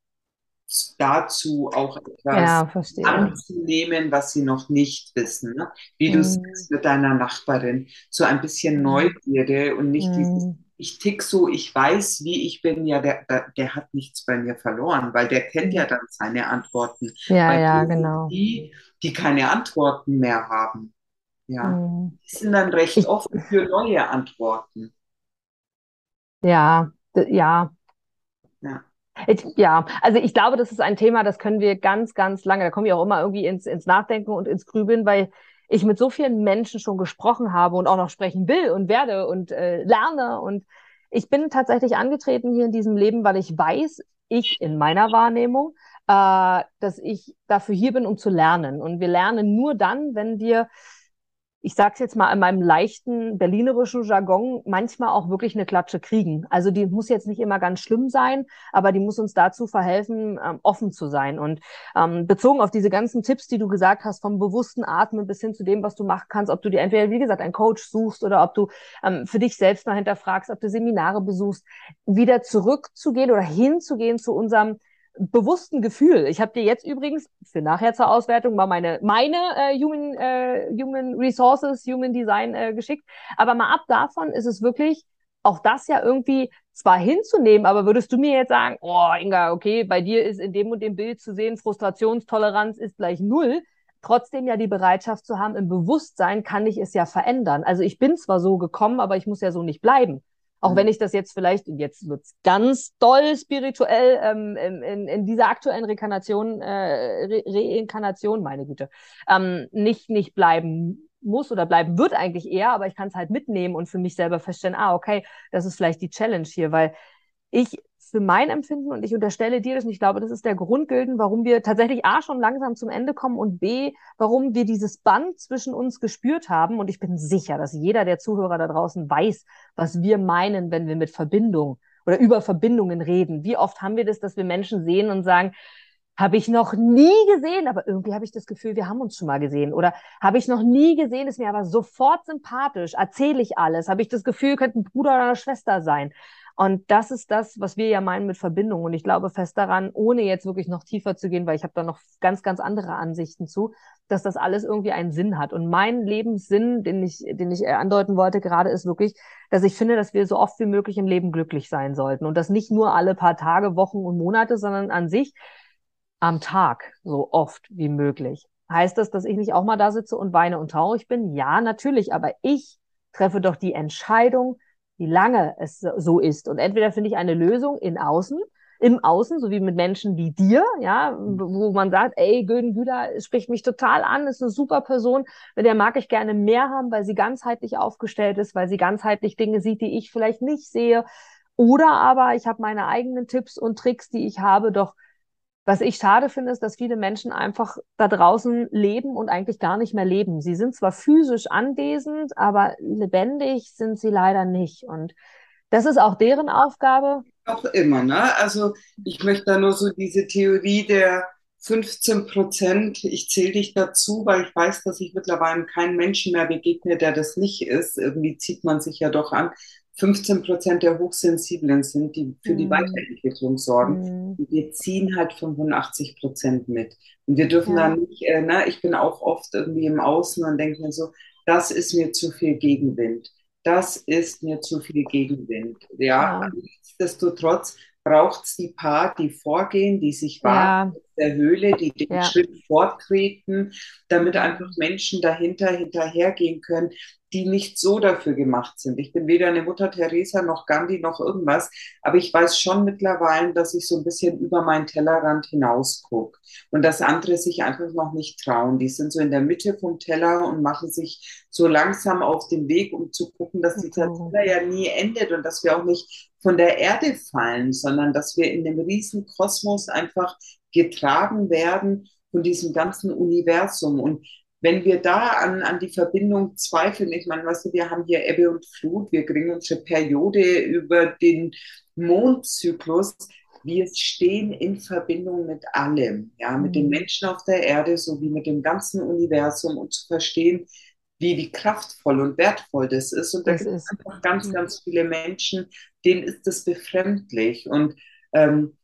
dazu, auch etwas ja, anzunehmen, was sie noch nicht wissen. Ne? Wie mhm. du sagst mit deiner Nachbarin, so ein bisschen. Neugierde und nicht mhm. dieses, ich tick so, ich weiß, wie ich bin, ja, der, der, der, hat nichts bei mir verloren, weil der kennt ja dann seine Antworten. Ja, weil ja, genau. Die, die keine Antworten mehr haben. Ja, mhm. die sind dann recht offen für neue Antworten. Ja, ja. Ja. Ich, ja, also ich glaube, das ist ein Thema, das können wir ganz, ganz lange, da komme ich auch immer irgendwie ins, ins Nachdenken und ins Grübeln, weil ich mit so vielen Menschen schon gesprochen habe und auch noch sprechen will und werde und äh, lerne. Und ich bin tatsächlich angetreten hier in diesem Leben, weil ich weiß, ich in meiner Wahrnehmung äh, dass ich dafür hier bin, um zu lernen. Und wir lernen nur dann, wenn wir ich sage es jetzt mal in meinem leichten berlinerischen Jargon, manchmal auch wirklich eine Klatsche kriegen. Also die muss jetzt nicht immer ganz schlimm sein, aber die muss uns dazu verhelfen, ähm, offen zu sein. Und ähm, bezogen auf diese ganzen Tipps, die du gesagt hast, vom bewussten Atmen bis hin zu dem, was du machen kannst, ob du dir entweder, wie gesagt, einen Coach suchst oder ob du ähm, für dich selbst mal hinterfragst, ob du Seminare besuchst, wieder zurückzugehen oder hinzugehen zu unserem bewussten Gefühl. Ich habe dir jetzt übrigens für nachher zur Auswertung mal meine meine äh, Human äh, Human Resources, Human Design äh, geschickt. Aber mal ab davon ist es wirklich auch das ja irgendwie zwar hinzunehmen, aber würdest du mir jetzt sagen, oh Inga, okay, bei dir ist in dem und dem Bild zu sehen, Frustrationstoleranz ist gleich null, trotzdem ja die Bereitschaft zu haben, im Bewusstsein kann ich es ja verändern. Also ich bin zwar so gekommen, aber ich muss ja so nicht bleiben. Auch mhm. wenn ich das jetzt vielleicht, jetzt wird's ganz doll spirituell, ähm, in, in dieser aktuellen Rekarnation, äh, Re Reinkarnation, meine Güte, ähm, nicht, nicht bleiben muss oder bleiben wird eigentlich eher, aber ich kann es halt mitnehmen und für mich selber feststellen, ah, okay, das ist vielleicht die Challenge hier, weil ich für mein Empfinden und ich unterstelle dir das und ich glaube, das ist der Grundgülden, warum wir tatsächlich A schon langsam zum Ende kommen und B, warum wir dieses Band zwischen uns gespürt haben und ich bin sicher, dass jeder der Zuhörer da draußen weiß, was wir meinen, wenn wir mit Verbindung oder über Verbindungen reden. Wie oft haben wir das, dass wir Menschen sehen und sagen, habe ich noch nie gesehen, aber irgendwie habe ich das Gefühl, wir haben uns schon mal gesehen. Oder habe ich noch nie gesehen, ist mir aber sofort sympathisch, erzähle ich alles, habe ich das Gefühl, könnte ein Bruder oder eine Schwester sein. Und das ist das, was wir ja meinen mit Verbindung. Und ich glaube fest daran, ohne jetzt wirklich noch tiefer zu gehen, weil ich habe da noch ganz, ganz andere Ansichten zu, dass das alles irgendwie einen Sinn hat. Und mein Lebenssinn, den ich, den ich andeuten wollte gerade, ist wirklich, dass ich finde, dass wir so oft wie möglich im Leben glücklich sein sollten. Und das nicht nur alle paar Tage, Wochen und Monate, sondern an sich am Tag so oft wie möglich. Heißt das, dass ich nicht auch mal da sitze und weine und traurig bin? Ja, natürlich. Aber ich treffe doch die Entscheidung, wie lange es so ist. Und entweder finde ich eine Lösung in Außen, im Außen, so wie mit Menschen wie dir, ja, wo man sagt, ey, Gülden Güder spricht mich total an, ist eine super Person, mit der mag ich gerne mehr haben, weil sie ganzheitlich aufgestellt ist, weil sie ganzheitlich Dinge sieht, die ich vielleicht nicht sehe. Oder aber ich habe meine eigenen Tipps und Tricks, die ich habe, doch was ich schade finde, ist, dass viele Menschen einfach da draußen leben und eigentlich gar nicht mehr leben. Sie sind zwar physisch anwesend, aber lebendig sind sie leider nicht. Und das ist auch deren Aufgabe. Auch immer, ne? Also ich möchte da nur so diese Theorie der 15 Prozent, ich zähle dich dazu, weil ich weiß, dass ich mittlerweile keinen Menschen mehr begegne, der das nicht ist. Irgendwie zieht man sich ja doch an. 15 Prozent der Hochsensiblen sind, die für die mhm. Weiterentwicklung sorgen. Mhm. Wir ziehen halt 85 Prozent mit. Und wir dürfen ja. dann nicht, äh, na, ich bin auch oft irgendwie im Außen und denke mir so, das ist mir zu viel Gegenwind. Das ist mir zu viel Gegenwind. Ja, ja. nichtsdestotrotz braucht es die Paar, die vorgehen, die sich wagen ja. Der Höhle, die den ja. Schritt forttreten, damit einfach Menschen dahinter hinterhergehen können, die nicht so dafür gemacht sind. Ich bin weder eine Mutter Teresa noch Gandhi noch irgendwas, aber ich weiß schon mittlerweile, dass ich so ein bisschen über meinen Tellerrand hinaus gucke und dass andere sich einfach noch nicht trauen. Die sind so in der Mitte vom Teller und machen sich so langsam auf den Weg, um zu gucken, dass dieser mhm. Teller ja nie endet und dass wir auch nicht von der Erde fallen, sondern dass wir in dem riesen Kosmos einfach getragen werden von diesem ganzen Universum. Und wenn wir da an, an die Verbindung zweifeln, ich meine, weißt du, wir haben hier Ebbe und Flut, wir kriegen unsere Periode über den Mondzyklus, wir stehen in Verbindung mit allem, ja, mit den mhm. Menschen auf der Erde sowie mit dem ganzen Universum und zu verstehen, wie, wie kraftvoll und wertvoll das ist. Und da gibt es einfach ganz, ganz viele Menschen, denen ist das befremdlich. Und ähm,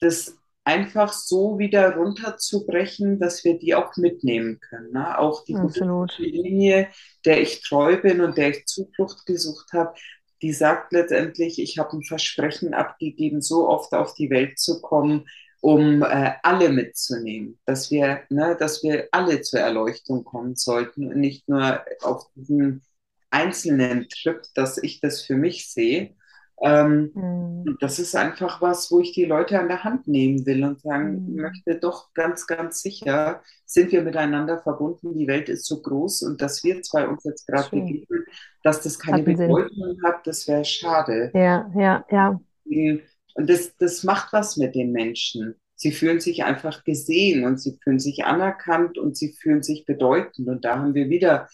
das einfach so wieder runterzubrechen, dass wir die auch mitnehmen können. Ne? Auch die Linie, der ich treu bin und der ich Zuflucht gesucht habe, die sagt letztendlich, ich habe ein Versprechen abgegeben, so oft auf die Welt zu kommen, um äh, alle mitzunehmen, dass wir, ne, dass wir alle zur Erleuchtung kommen sollten und nicht nur auf diesen einzelnen Trip, dass ich das für mich sehe, ähm, mhm. Das ist einfach was, wo ich die Leute an der Hand nehmen will und sagen mhm. möchte, doch ganz, ganz sicher sind wir miteinander verbunden. Die Welt ist so groß und dass wir zwei uns jetzt gerade begegnen, dass das keine Bedeutung hat, das wäre schade. Ja, ja, ja. Und das, das macht was mit den Menschen. Sie fühlen sich einfach gesehen und sie fühlen sich anerkannt und sie fühlen sich bedeutend. Und da haben wir wieder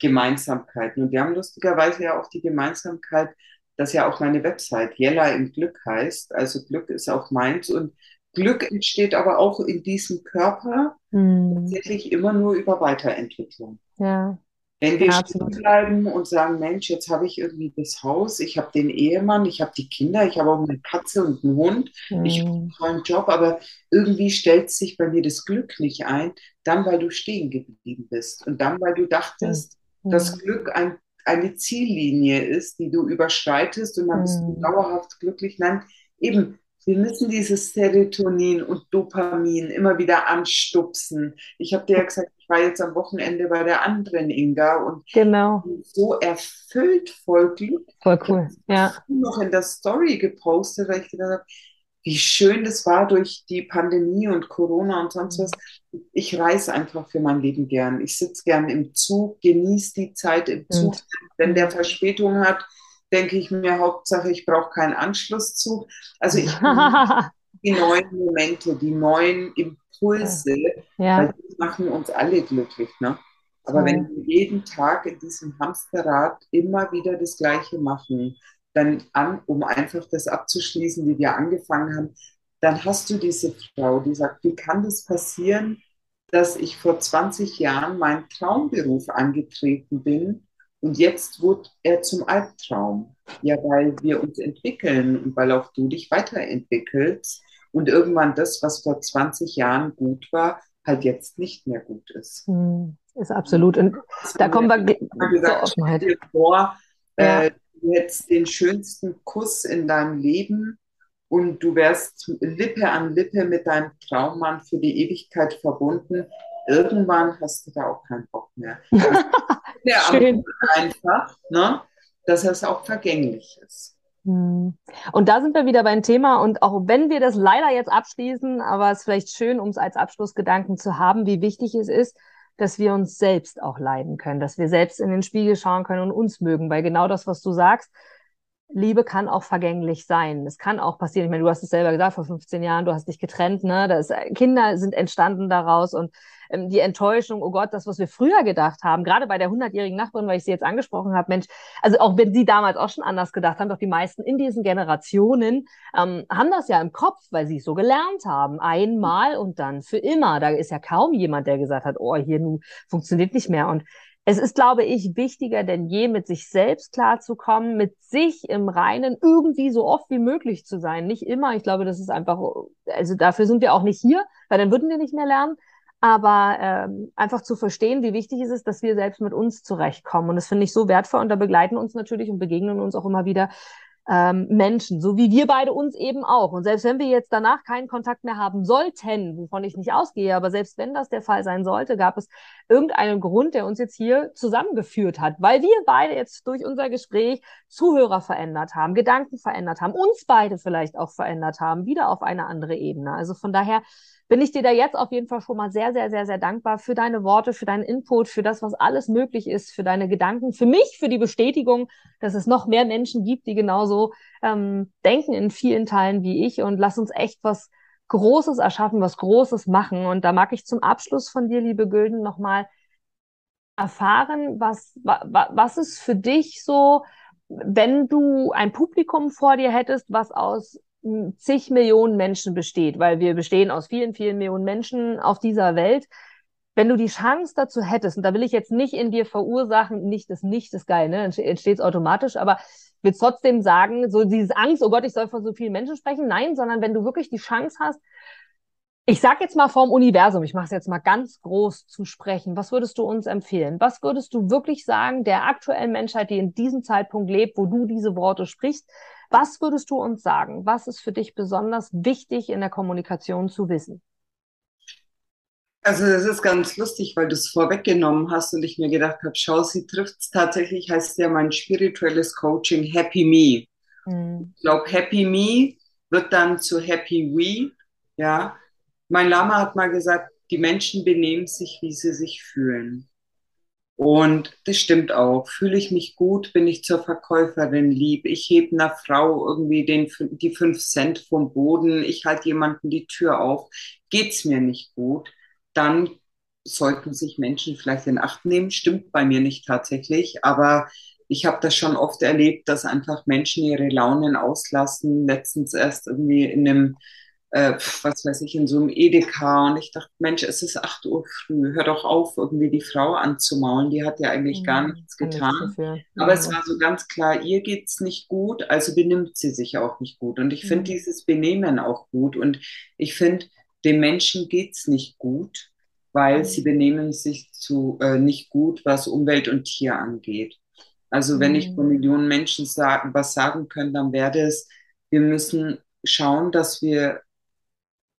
Gemeinsamkeiten. Und wir haben lustigerweise ja auch die Gemeinsamkeit, das ja auch meine Website Jella im Glück heißt. Also Glück ist auch meins und Glück entsteht aber auch in diesem Körper hm. tatsächlich immer nur über Weiterentwicklung. Ja. Wenn wir ja, stehen bleiben und sagen, Mensch, jetzt habe ich irgendwie das Haus, ich habe den Ehemann, ich habe die Kinder, ich habe auch eine Katze und einen Hund, mhm. ich habe einen tollen Job, aber irgendwie stellt sich bei mir das Glück nicht ein, dann weil du stehen geblieben bist und dann weil du dachtest, mhm. dass Glück ein eine Ziellinie ist, die du überschreitest und dann bist du mhm. dauerhaft glücklich. Nein, eben, wir müssen dieses Serotonin und Dopamin immer wieder anstupsen. Ich habe dir ja gesagt, ich war jetzt am Wochenende bei der anderen Inga und genau. so erfüllt, voll glücklich. Voll cool, ja. Noch in der Story gepostet, weil ich gedacht habe, wie schön das war durch die Pandemie und Corona und sonst was. Ich reise einfach für mein Leben gern. Ich sitze gern im Zug, genieße die Zeit im Zug. Und? Wenn der Verspätung hat, denke ich mir, Hauptsache, ich brauche keinen Anschlusszug. Also ich die neuen Momente, die neuen Impulse, ja. weil die machen uns alle glücklich. Ne? Aber ja. wenn wir jeden Tag in diesem Hamsterrad immer wieder das Gleiche machen, dann an, um einfach das abzuschließen, wie wir angefangen haben, dann hast du diese Frau, die sagt, wie kann das passieren, dass ich vor 20 Jahren meinen Traumberuf angetreten bin Und jetzt wurde er zum Albtraum. Ja, weil wir uns entwickeln und weil auch du dich weiterentwickelst und irgendwann das, was vor 20 Jahren gut war, halt jetzt nicht mehr gut ist. Hm, ist absolut. Und da kommen wir zur Offenheit. Vor, ja. äh, du hättest den schönsten Kuss in deinem Leben und du wärst Lippe an Lippe mit deinem Traummann für die Ewigkeit verbunden. Irgendwann hast du da auch keinen Bock mehr. ja, Schön. einfach, ne? dass es auch vergänglich ist. Hm. Und da sind wir wieder beim Thema. Und auch wenn wir das leider jetzt abschließen, aber es ist vielleicht schön, um es als Abschlussgedanken zu haben, wie wichtig es ist, dass wir uns selbst auch leiden können, dass wir selbst in den Spiegel schauen können und uns mögen. Weil genau das, was du sagst, Liebe kann auch vergänglich sein. Es kann auch passieren. Ich meine, du hast es selber gesagt, vor 15 Jahren, du hast dich getrennt, ne? Das, Kinder sind entstanden daraus und ähm, die Enttäuschung, oh Gott, das, was wir früher gedacht haben, gerade bei der 100-jährigen Nachbarin, weil ich sie jetzt angesprochen habe, Mensch, also auch wenn sie damals auch schon anders gedacht haben, doch die meisten in diesen Generationen ähm, haben das ja im Kopf, weil sie es so gelernt haben. Einmal und dann für immer. Da ist ja kaum jemand, der gesagt hat, oh, hier nun funktioniert nicht mehr. Und es ist, glaube ich, wichtiger denn je, mit sich selbst klarzukommen, mit sich im Reinen irgendwie so oft wie möglich zu sein. Nicht immer. Ich glaube, das ist einfach, also dafür sind wir auch nicht hier, weil dann würden wir nicht mehr lernen. Aber ähm, einfach zu verstehen, wie wichtig es ist, dass wir selbst mit uns zurechtkommen. Und das finde ich so wertvoll. Und da begleiten uns natürlich und begegnen uns auch immer wieder ähm, Menschen, so wie wir beide uns eben auch. Und selbst wenn wir jetzt danach keinen Kontakt mehr haben sollten, wovon ich nicht ausgehe, aber selbst wenn das der Fall sein sollte, gab es irgendeinen Grund, der uns jetzt hier zusammengeführt hat, weil wir beide jetzt durch unser Gespräch Zuhörer verändert haben, Gedanken verändert haben, uns beide vielleicht auch verändert haben, wieder auf eine andere Ebene. Also von daher bin ich dir da jetzt auf jeden Fall schon mal sehr, sehr, sehr, sehr dankbar für deine Worte, für deinen Input, für das, was alles möglich ist, für deine Gedanken, für mich, für die Bestätigung, dass es noch mehr Menschen gibt, die genauso ähm, denken in vielen Teilen wie ich und lass uns echt was Großes erschaffen, was Großes machen. Und da mag ich zum Abschluss von dir, liebe Gülden, nochmal erfahren, was, wa, was ist für dich so, wenn du ein Publikum vor dir hättest, was aus zig Millionen Menschen besteht, weil wir bestehen aus vielen, vielen Millionen Menschen auf dieser Welt. Wenn du die Chance dazu hättest, und da will ich jetzt nicht in dir verursachen, nicht das Nicht ist geil, ne? entsteht es automatisch, aber will trotzdem sagen, so dieses Angst, oh Gott, ich soll von so vielen Menschen sprechen. Nein, sondern wenn du wirklich die Chance hast, ich sag jetzt mal vom Universum, ich mache es jetzt mal ganz groß zu sprechen. Was würdest du uns empfehlen? Was würdest du wirklich sagen der aktuellen Menschheit, die in diesem Zeitpunkt lebt, wo du diese Worte sprichst? Was würdest du uns sagen? Was ist für dich besonders wichtig in der Kommunikation zu wissen? Also das ist ganz lustig, weil du es vorweggenommen hast und ich mir gedacht habe, schau, sie trifft es tatsächlich, heißt ja mein spirituelles Coaching Happy Me. Mhm. Ich glaube, Happy Me wird dann zu Happy We. Ja, mein Lama hat mal gesagt, die Menschen benehmen sich, wie sie sich fühlen. Und das stimmt auch. Fühle ich mich gut, bin ich zur Verkäuferin lieb. Ich hebe einer Frau irgendwie den, die fünf Cent vom Boden. Ich halte jemanden die Tür auf. Geht's mir nicht gut, dann sollten sich Menschen vielleicht in Acht nehmen. Stimmt bei mir nicht tatsächlich, aber ich habe das schon oft erlebt, dass einfach Menschen ihre Launen auslassen. Letztens erst irgendwie in einem äh, was weiß ich, in so einem Edeka und ich dachte, Mensch, es ist 8 Uhr früh, hör doch auf, irgendwie die Frau anzumaulen, die hat ja eigentlich gar mhm, nichts getan. Aber es war so ganz klar, ihr geht's nicht gut, also benimmt sie sich auch nicht gut. Und ich finde mhm. dieses Benehmen auch gut und ich finde, dem Menschen geht's nicht gut, weil sie mhm. benehmen sich zu äh, nicht gut, was Umwelt und Tier angeht. Also wenn ich von Millionen Menschen sagen, was sagen können, dann wäre es, wir müssen schauen, dass wir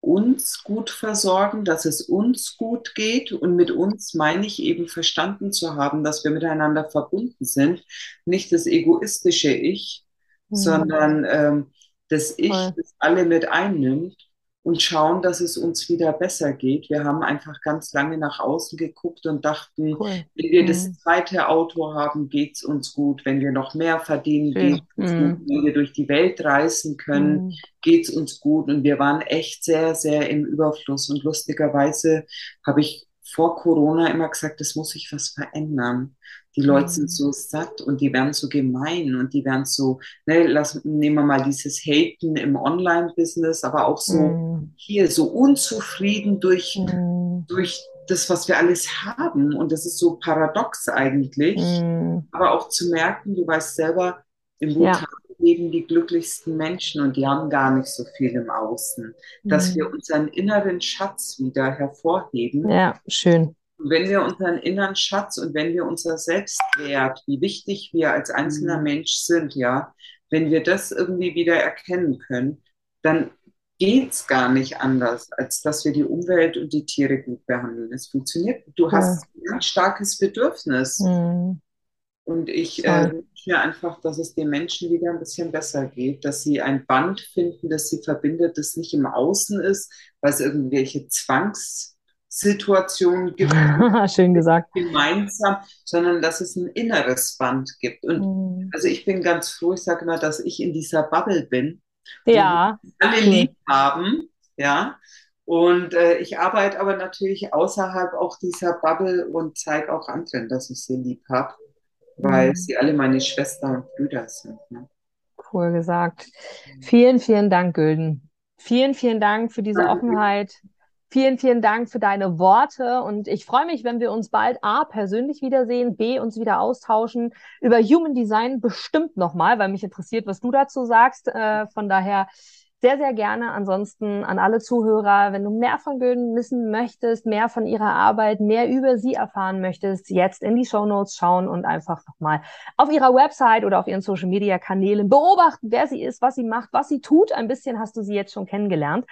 uns gut versorgen, dass es uns gut geht. Und mit uns meine ich eben verstanden zu haben, dass wir miteinander verbunden sind. Nicht das egoistische Ich, mhm. sondern ähm, das Ich, das alle mit einnimmt und schauen, dass es uns wieder besser geht. Wir haben einfach ganz lange nach außen geguckt und dachten, cool. wenn wir mhm. das zweite Auto haben, geht es uns gut. Wenn wir noch mehr verdienen, geht es uns mhm. gut. Wenn wir durch die Welt reisen können, mhm. geht es uns gut. Und wir waren echt sehr, sehr im Überfluss. Und lustigerweise habe ich vor Corona immer gesagt, es muss sich was verändern. Die Leute mhm. sind so satt und die werden so gemein und die werden so, ne, lass, nehmen wir mal dieses Haten im Online-Business, aber auch so mhm. hier so unzufrieden durch, mhm. durch das, was wir alles haben. Und das ist so paradox eigentlich. Mm. Aber auch zu merken, du weißt selber, im Bhutan ja. leben die glücklichsten Menschen und die haben gar nicht so viel im Außen. Dass mm. wir unseren inneren Schatz wieder hervorheben. Ja, schön. Wenn wir unseren inneren Schatz und wenn wir unser Selbstwert, wie wichtig wir als einzelner mm. Mensch sind, ja, wenn wir das irgendwie wieder erkennen können, dann geht es gar nicht anders, als dass wir die Umwelt und die Tiere gut behandeln. Es funktioniert. Du hast ja. ein starkes Bedürfnis. Mhm. Und ich äh, wünsche mir einfach, dass es den Menschen wieder ein bisschen besser geht, dass sie ein Band finden, das sie verbindet, das nicht im Außen ist, weil es irgendwelche Zwangssituationen gibt. Schön gesagt. Gemeinsam, sondern dass es ein inneres Band gibt. Und mhm. also ich bin ganz froh, ich sage immer, dass ich in dieser Bubble bin ja. alle lieb haben, ja. Und äh, ich arbeite aber natürlich außerhalb auch dieser Bubble und zeige auch anderen, dass ich sie lieb habe, weil mhm. sie alle meine Schwestern und Brüder sind. Ne? Cool gesagt. Vielen, vielen Dank, Gülden. Vielen, vielen Dank für diese Offenheit. Vielen, vielen Dank für deine Worte und ich freue mich, wenn wir uns bald A persönlich wiedersehen, B uns wieder austauschen über Human Design bestimmt nochmal, weil mich interessiert, was du dazu sagst. Äh, von daher sehr, sehr gerne. Ansonsten an alle Zuhörer, wenn du mehr von Gülden wissen möchtest, mehr von ihrer Arbeit, mehr über sie erfahren möchtest, jetzt in die Show Notes schauen und einfach nochmal auf ihrer Website oder auf ihren Social Media Kanälen beobachten, wer sie ist, was sie macht, was sie tut. Ein bisschen hast du sie jetzt schon kennengelernt.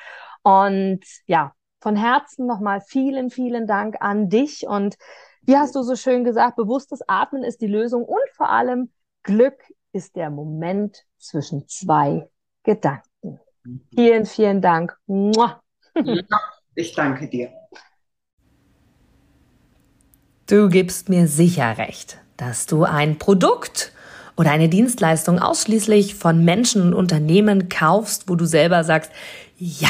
Und ja, von Herzen nochmal vielen, vielen Dank an dich. Und wie hast du so schön gesagt, bewusstes Atmen ist die Lösung und vor allem Glück ist der Moment zwischen zwei Gedanken. Vielen, vielen Dank. Ich danke dir. Du gibst mir sicher recht, dass du ein Produkt oder eine Dienstleistung ausschließlich von Menschen und Unternehmen kaufst, wo du selber sagst, ja,